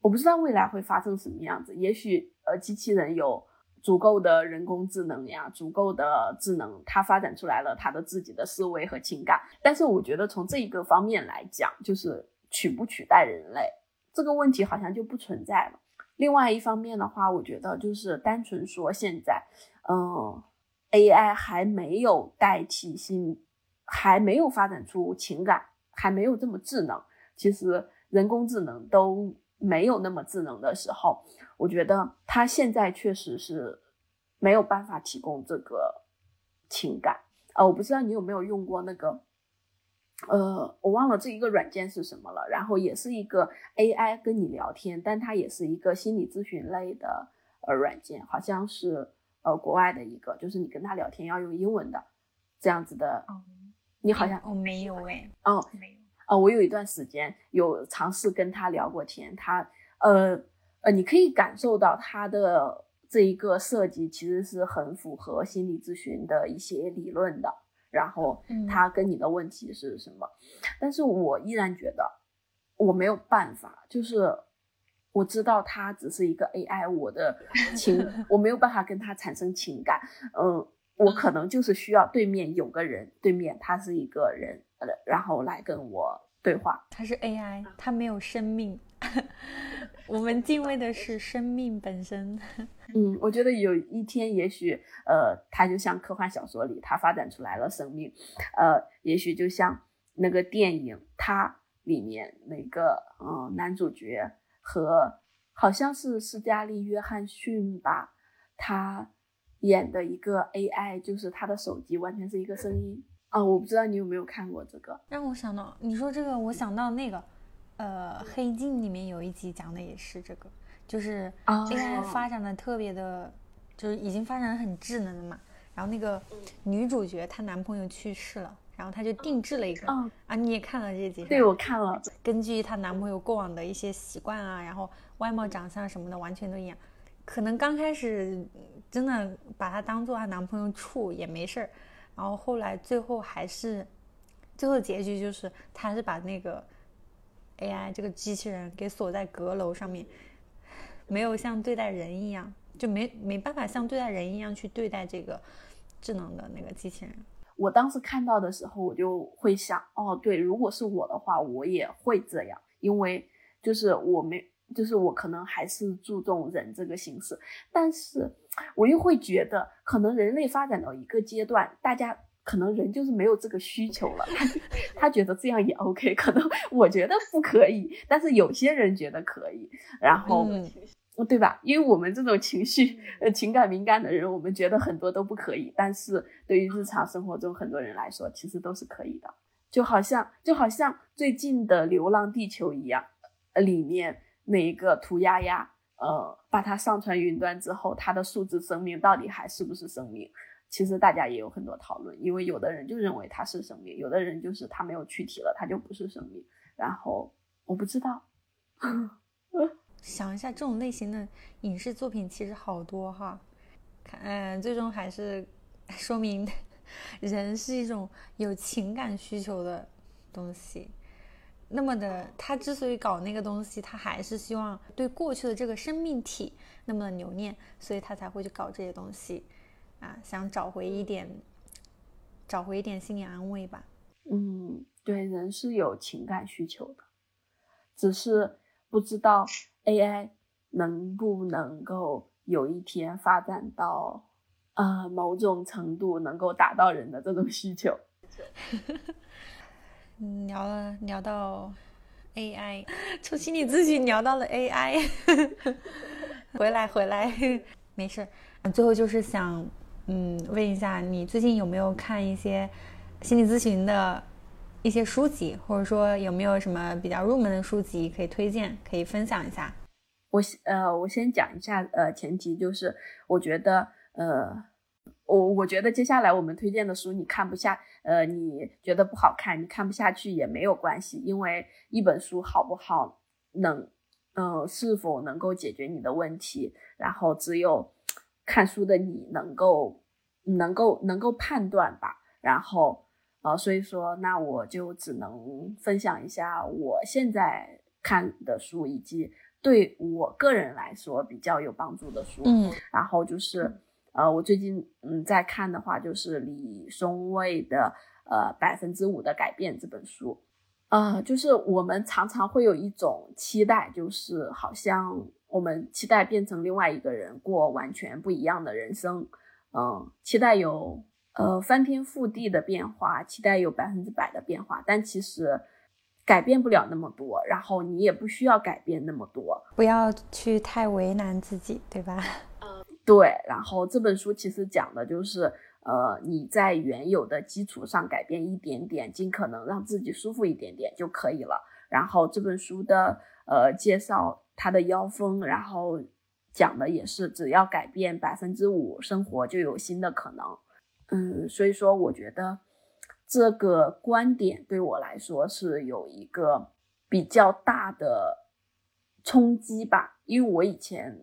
我不知道未来会发生什么样子，也许呃机器人有。足够的人工智能呀，足够的智能，它发展出来了它的自己的思维和情感。但是我觉得从这一个方面来讲，就是取不取代人类这个问题好像就不存在了。另外一方面的话，我觉得就是单纯说现在，嗯，AI 还没有代替性，还没有发展出情感，还没有这么智能。其实人工智能都没有那么智能的时候。我觉得它现在确实是没有办法提供这个情感啊！我不知道你有没有用过那个，呃，我忘了这一个软件是什么了。然后也是一个 AI 跟你聊天，但它也是一个心理咨询类的呃软件，好像是呃国外的一个，就是你跟他聊天要用英文的这样子的。哦，你好像我没有哎，哦没有哦，我有一段时间有尝试跟他聊过天，他呃。呃，你可以感受到他的这一个设计其实是很符合心理咨询的一些理论的。然后，他跟你的问题是什么？但是我依然觉得我没有办法，就是我知道他只是一个 AI，我的 情我没有办法跟他产生情感。嗯，我可能就是需要对面有个人，对面他是一个人，呃，然后来跟我对话。他是 AI，他没有生命。我们敬畏的是生命本身。嗯，我觉得有一天，也许，呃，它就像科幻小说里，它发展出来了生命，呃，也许就像那个电影，它里面那个，嗯，男主角和好像是斯嘉丽·约翰逊吧，他演的一个 AI，就是他的手机完全是一个声音。啊，我不知道你有没有看过这个？让我想到，你说这个，我想到那个。呃，黑镜里面有一集讲的也是这个，就是 AI 发展的特别的，就是已经发展的很智能了嘛。然后那个女主角她男朋友去世了，然后她就定制了一个啊，你也看了这集？对，我看了。根据她男朋友过往的一些习惯啊，然后外貌长相什么的完全都一样。可能刚开始真的把她当做她男朋友处也没事儿，然后后来最后还是最后结局就是她是把那个。AI 这个机器人给锁在阁楼上面，没有像对待人一样，就没没办法像对待人一样去对待这个智能的那个机器人。我当时看到的时候，我就会想，哦，对，如果是我的话，我也会这样，因为就是我没，就是我可能还是注重人这个形式，但是我又会觉得，可能人类发展到一个阶段，大家可能人就是没有这个需求了，他他觉得这样也 OK，可能我觉得不可以，但是有些人觉得可以，然后。对吧？因为我们这种情绪、呃情感敏感的人，我们觉得很多都不可以，但是对于日常生活中很多人来说，其实都是可以的。就好像就好像最近的《流浪地球》一样，呃，里面那一个涂鸦鸦，呃，把它上传云端之后，它的数字生命到底还是不是生命？其实大家也有很多讨论，因为有的人就认为它是生命，有的人就是它没有躯体了，它就不是生命。然后我不知道。想一下，这种类型的影视作品其实好多哈，看，嗯，最终还是 说明 人是一种有情感需求的东西。那么的，他之所以搞那个东西，他还是希望对过去的这个生命体那么的留念，所以他才会去搞这些东西，啊，想找回一点，找回一点心理安慰吧。嗯，对，人是有情感需求的，只是不知道。AI 能不能够有一天发展到，呃，某种程度能够达到人的这种需求？聊了聊到 AI，从心理咨询聊到了 AI，回来回来，没事。最后就是想，嗯，问一下你最近有没有看一些心理咨询的？一些书籍，或者说有没有什么比较入门的书籍可以推荐，可以分享一下？我呃，我先讲一下，呃，前提就是我觉得，呃，我我觉得接下来我们推荐的书你看不下，呃，你觉得不好看，你看不下去也没有关系，因为一本书好不好，能，嗯，是否能够解决你的问题，然后只有看书的你能够，能够能够判断吧，然后。啊，所以说，那我就只能分享一下我现在看的书，以及对我个人来说比较有帮助的书。嗯，然后就是，呃，我最近嗯在看的话，就是李松蔚的呃百分之五的改变这本书。呃，就是我们常常会有一种期待，就是好像我们期待变成另外一个人，过完全不一样的人生。嗯，期待有。呃，翻天覆地的变化，期待有百分之百的变化，但其实改变不了那么多，然后你也不需要改变那么多，不要去太为难自己，对吧？嗯，对。然后这本书其实讲的就是，呃，你在原有的基础上改变一点点，尽可能让自己舒服一点点就可以了。然后这本书的呃介绍，他的腰封，然后讲的也是，只要改变百分之五，生活就有新的可能。嗯，所以说我觉得这个观点对我来说是有一个比较大的冲击吧，因为我以前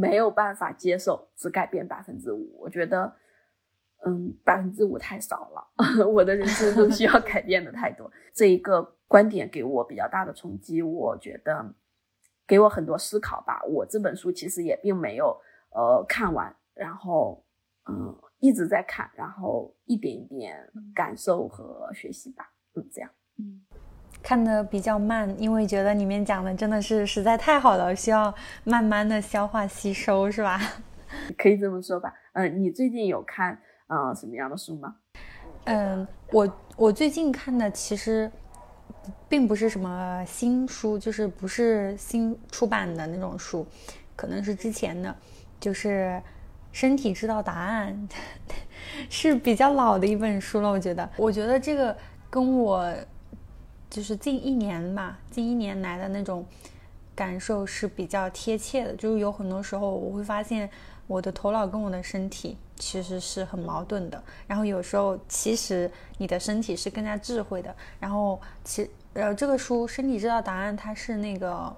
没有办法接受只改变百分之五，我觉得嗯百分之五太少了，我的人生中需要改变的太多。这一个观点给我比较大的冲击，我觉得给我很多思考吧。我这本书其实也并没有呃看完，然后嗯。一直在看，然后一点一点感受和学习吧。嗯，这样。嗯，看的比较慢，因为觉得里面讲的真的是实在太好了，需要慢慢的消化吸收，是吧？可以这么说吧。嗯，你最近有看呃什么样的书吗？嗯，我我最近看的其实并不是什么新书，就是不是新出版的那种书，可能是之前的，就是。身体知道答案 是比较老的一本书了，我觉得。我觉得这个跟我就是近一年吧，近一年来的那种感受是比较贴切的。就是有很多时候，我会发现我的头脑跟我的身体其实是很矛盾的。然后有时候，其实你的身体是更加智慧的。然后，其呃，这个书《身体知道答案》，它是那个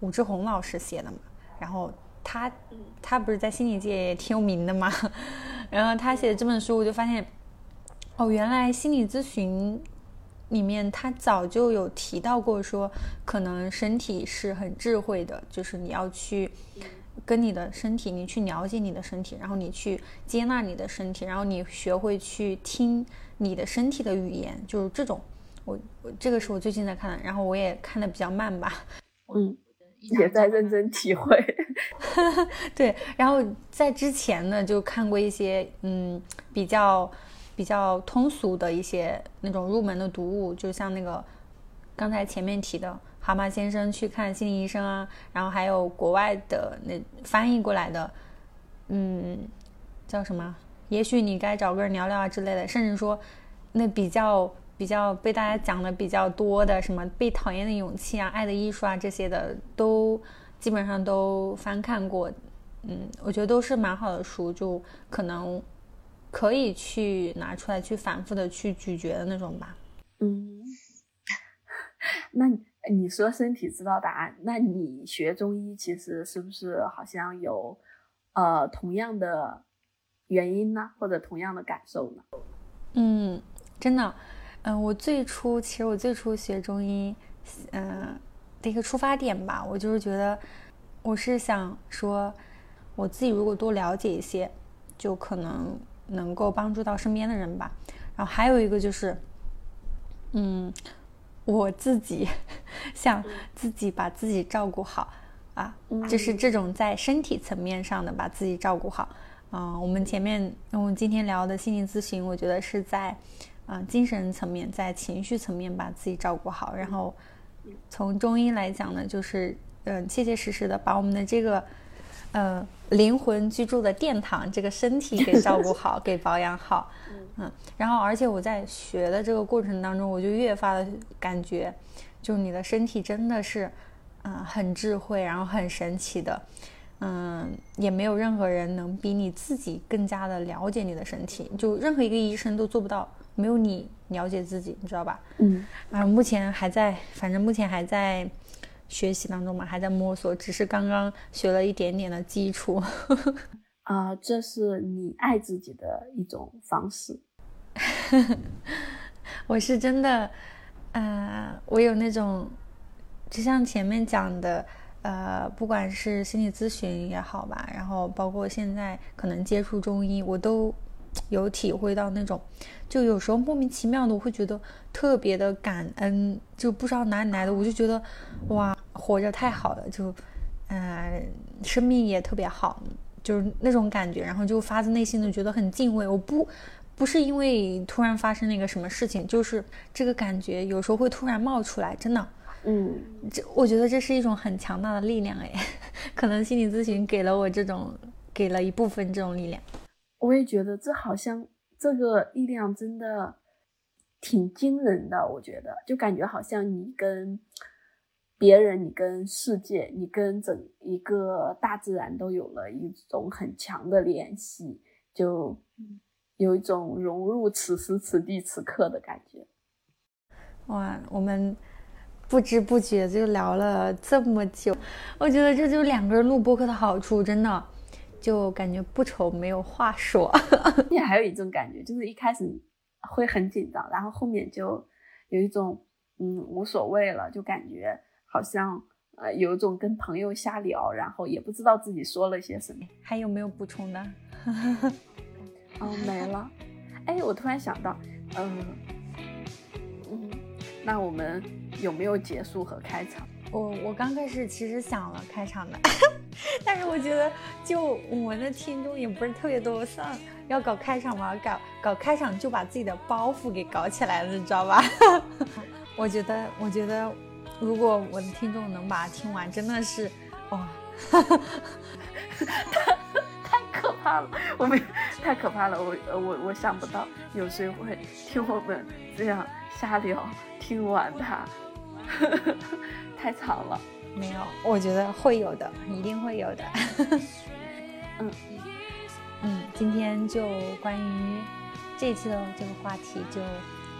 武志红老师写的嘛？然后。他他不是在心理界也挺有名的嘛？然后他写的这本书，我就发现，哦，原来心理咨询里面他早就有提到过，说可能身体是很智慧的，就是你要去跟你的身体，你去了解你的身体，然后你去接纳你的身体，然后你学会去听你的身体的语言，就是这种。我我这个是我最近在看的，然后我也看的比较慢吧，嗯，也在认真体会。对，然后在之前呢，就看过一些嗯比较比较通俗的一些那种入门的读物，就像那个刚才前面提的《蛤蟆先生去看心理医生》啊，然后还有国外的那翻译过来的，嗯，叫什么？也许你该找个人聊聊啊之类的，甚至说那比较。比较被大家讲的比较多的，什么被讨厌的勇气啊、爱的艺术啊这些的，都基本上都翻看过。嗯，我觉得都是蛮好的书，就可能可以去拿出来去反复的去咀嚼的那种吧。嗯，那你你说身体知道答案，那你学中医其实是不是好像有呃同样的原因呢，或者同样的感受呢？嗯，真的。嗯，我最初其实我最初学中医，嗯，的一个出发点吧，我就是觉得，我是想说，我自己如果多了解一些，就可能能够帮助到身边的人吧。然后还有一个就是，嗯，我自己想自己把自己照顾好啊，就是这种在身体层面上的把自己照顾好。嗯，我们前面我们今天聊的心理咨询，我觉得是在。啊，精神层面，在情绪层面把自己照顾好，然后从中医来讲呢，就是嗯，切切实实的把我们的这个呃灵魂居住的殿堂，这个身体给照顾好，给保养好。嗯，然后而且我在学的这个过程当中，我就越发的感觉，就是你的身体真的是嗯很智慧，然后很神奇的。嗯，也没有任何人能比你自己更加的了解你的身体，就任何一个医生都做不到。没有你了解自己，你知道吧？嗯，啊，目前还在，反正目前还在学习当中嘛，还在摸索，只是刚刚学了一点点的基础。啊，这是你爱自己的一种方式。我是真的，呃，我有那种，就像前面讲的，呃，不管是心理咨询也好吧，然后包括现在可能接触中医，我都。有体会到那种，就有时候莫名其妙的，我会觉得特别的感恩，就不知道哪里来的，我就觉得哇，活着太好了，就，嗯，生命也特别好，就是那种感觉，然后就发自内心的觉得很敬畏。我不，不是因为突然发生那个什么事情，就是这个感觉有时候会突然冒出来，真的，嗯，这我觉得这是一种很强大的力量，哎，可能心理咨询给了我这种，给了一部分这种力量。我也觉得这好像这个力量真的挺惊人的，我觉得。就感觉好像你跟别人、你跟世界、你跟整一个大自然都有了一种很强的联系，就有一种融入此时此地此刻的感觉。哇，我们不知不觉就聊了这么久，我觉得这就是两个人录播客的好处，真的。就感觉不愁没有话说，你还有一种感觉，就是一开始会很紧张，然后后面就有一种嗯无所谓了，就感觉好像呃有一种跟朋友瞎聊，然后也不知道自己说了些什么。还有没有补充的？哦，没了。哎，我突然想到，嗯嗯，那我们有没有结束和开场？我我刚开始其实想了开场的。但是我觉得，就我们的听众也不是特别多，算了，要搞开场嘛，搞搞开场就把自己的包袱给搞起来了，你知道吧？我觉得，我觉得，如果我的听众能把它听完，真的是，哇，太可怕了！我们太可怕了，我我我想不到有谁会听我们这样瞎聊，听完它，太长了。没有，我觉得会有的，一定会有的。嗯嗯，今天就关于这次的这个话题就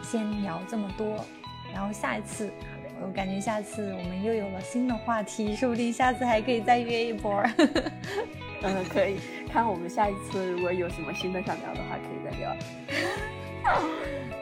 先聊这么多，然后下一次，我感觉下次我们又有了新的话题，说不定下次还可以再约一波。嗯，可以看我们下一次如果有什么新的想聊的话，可以再聊。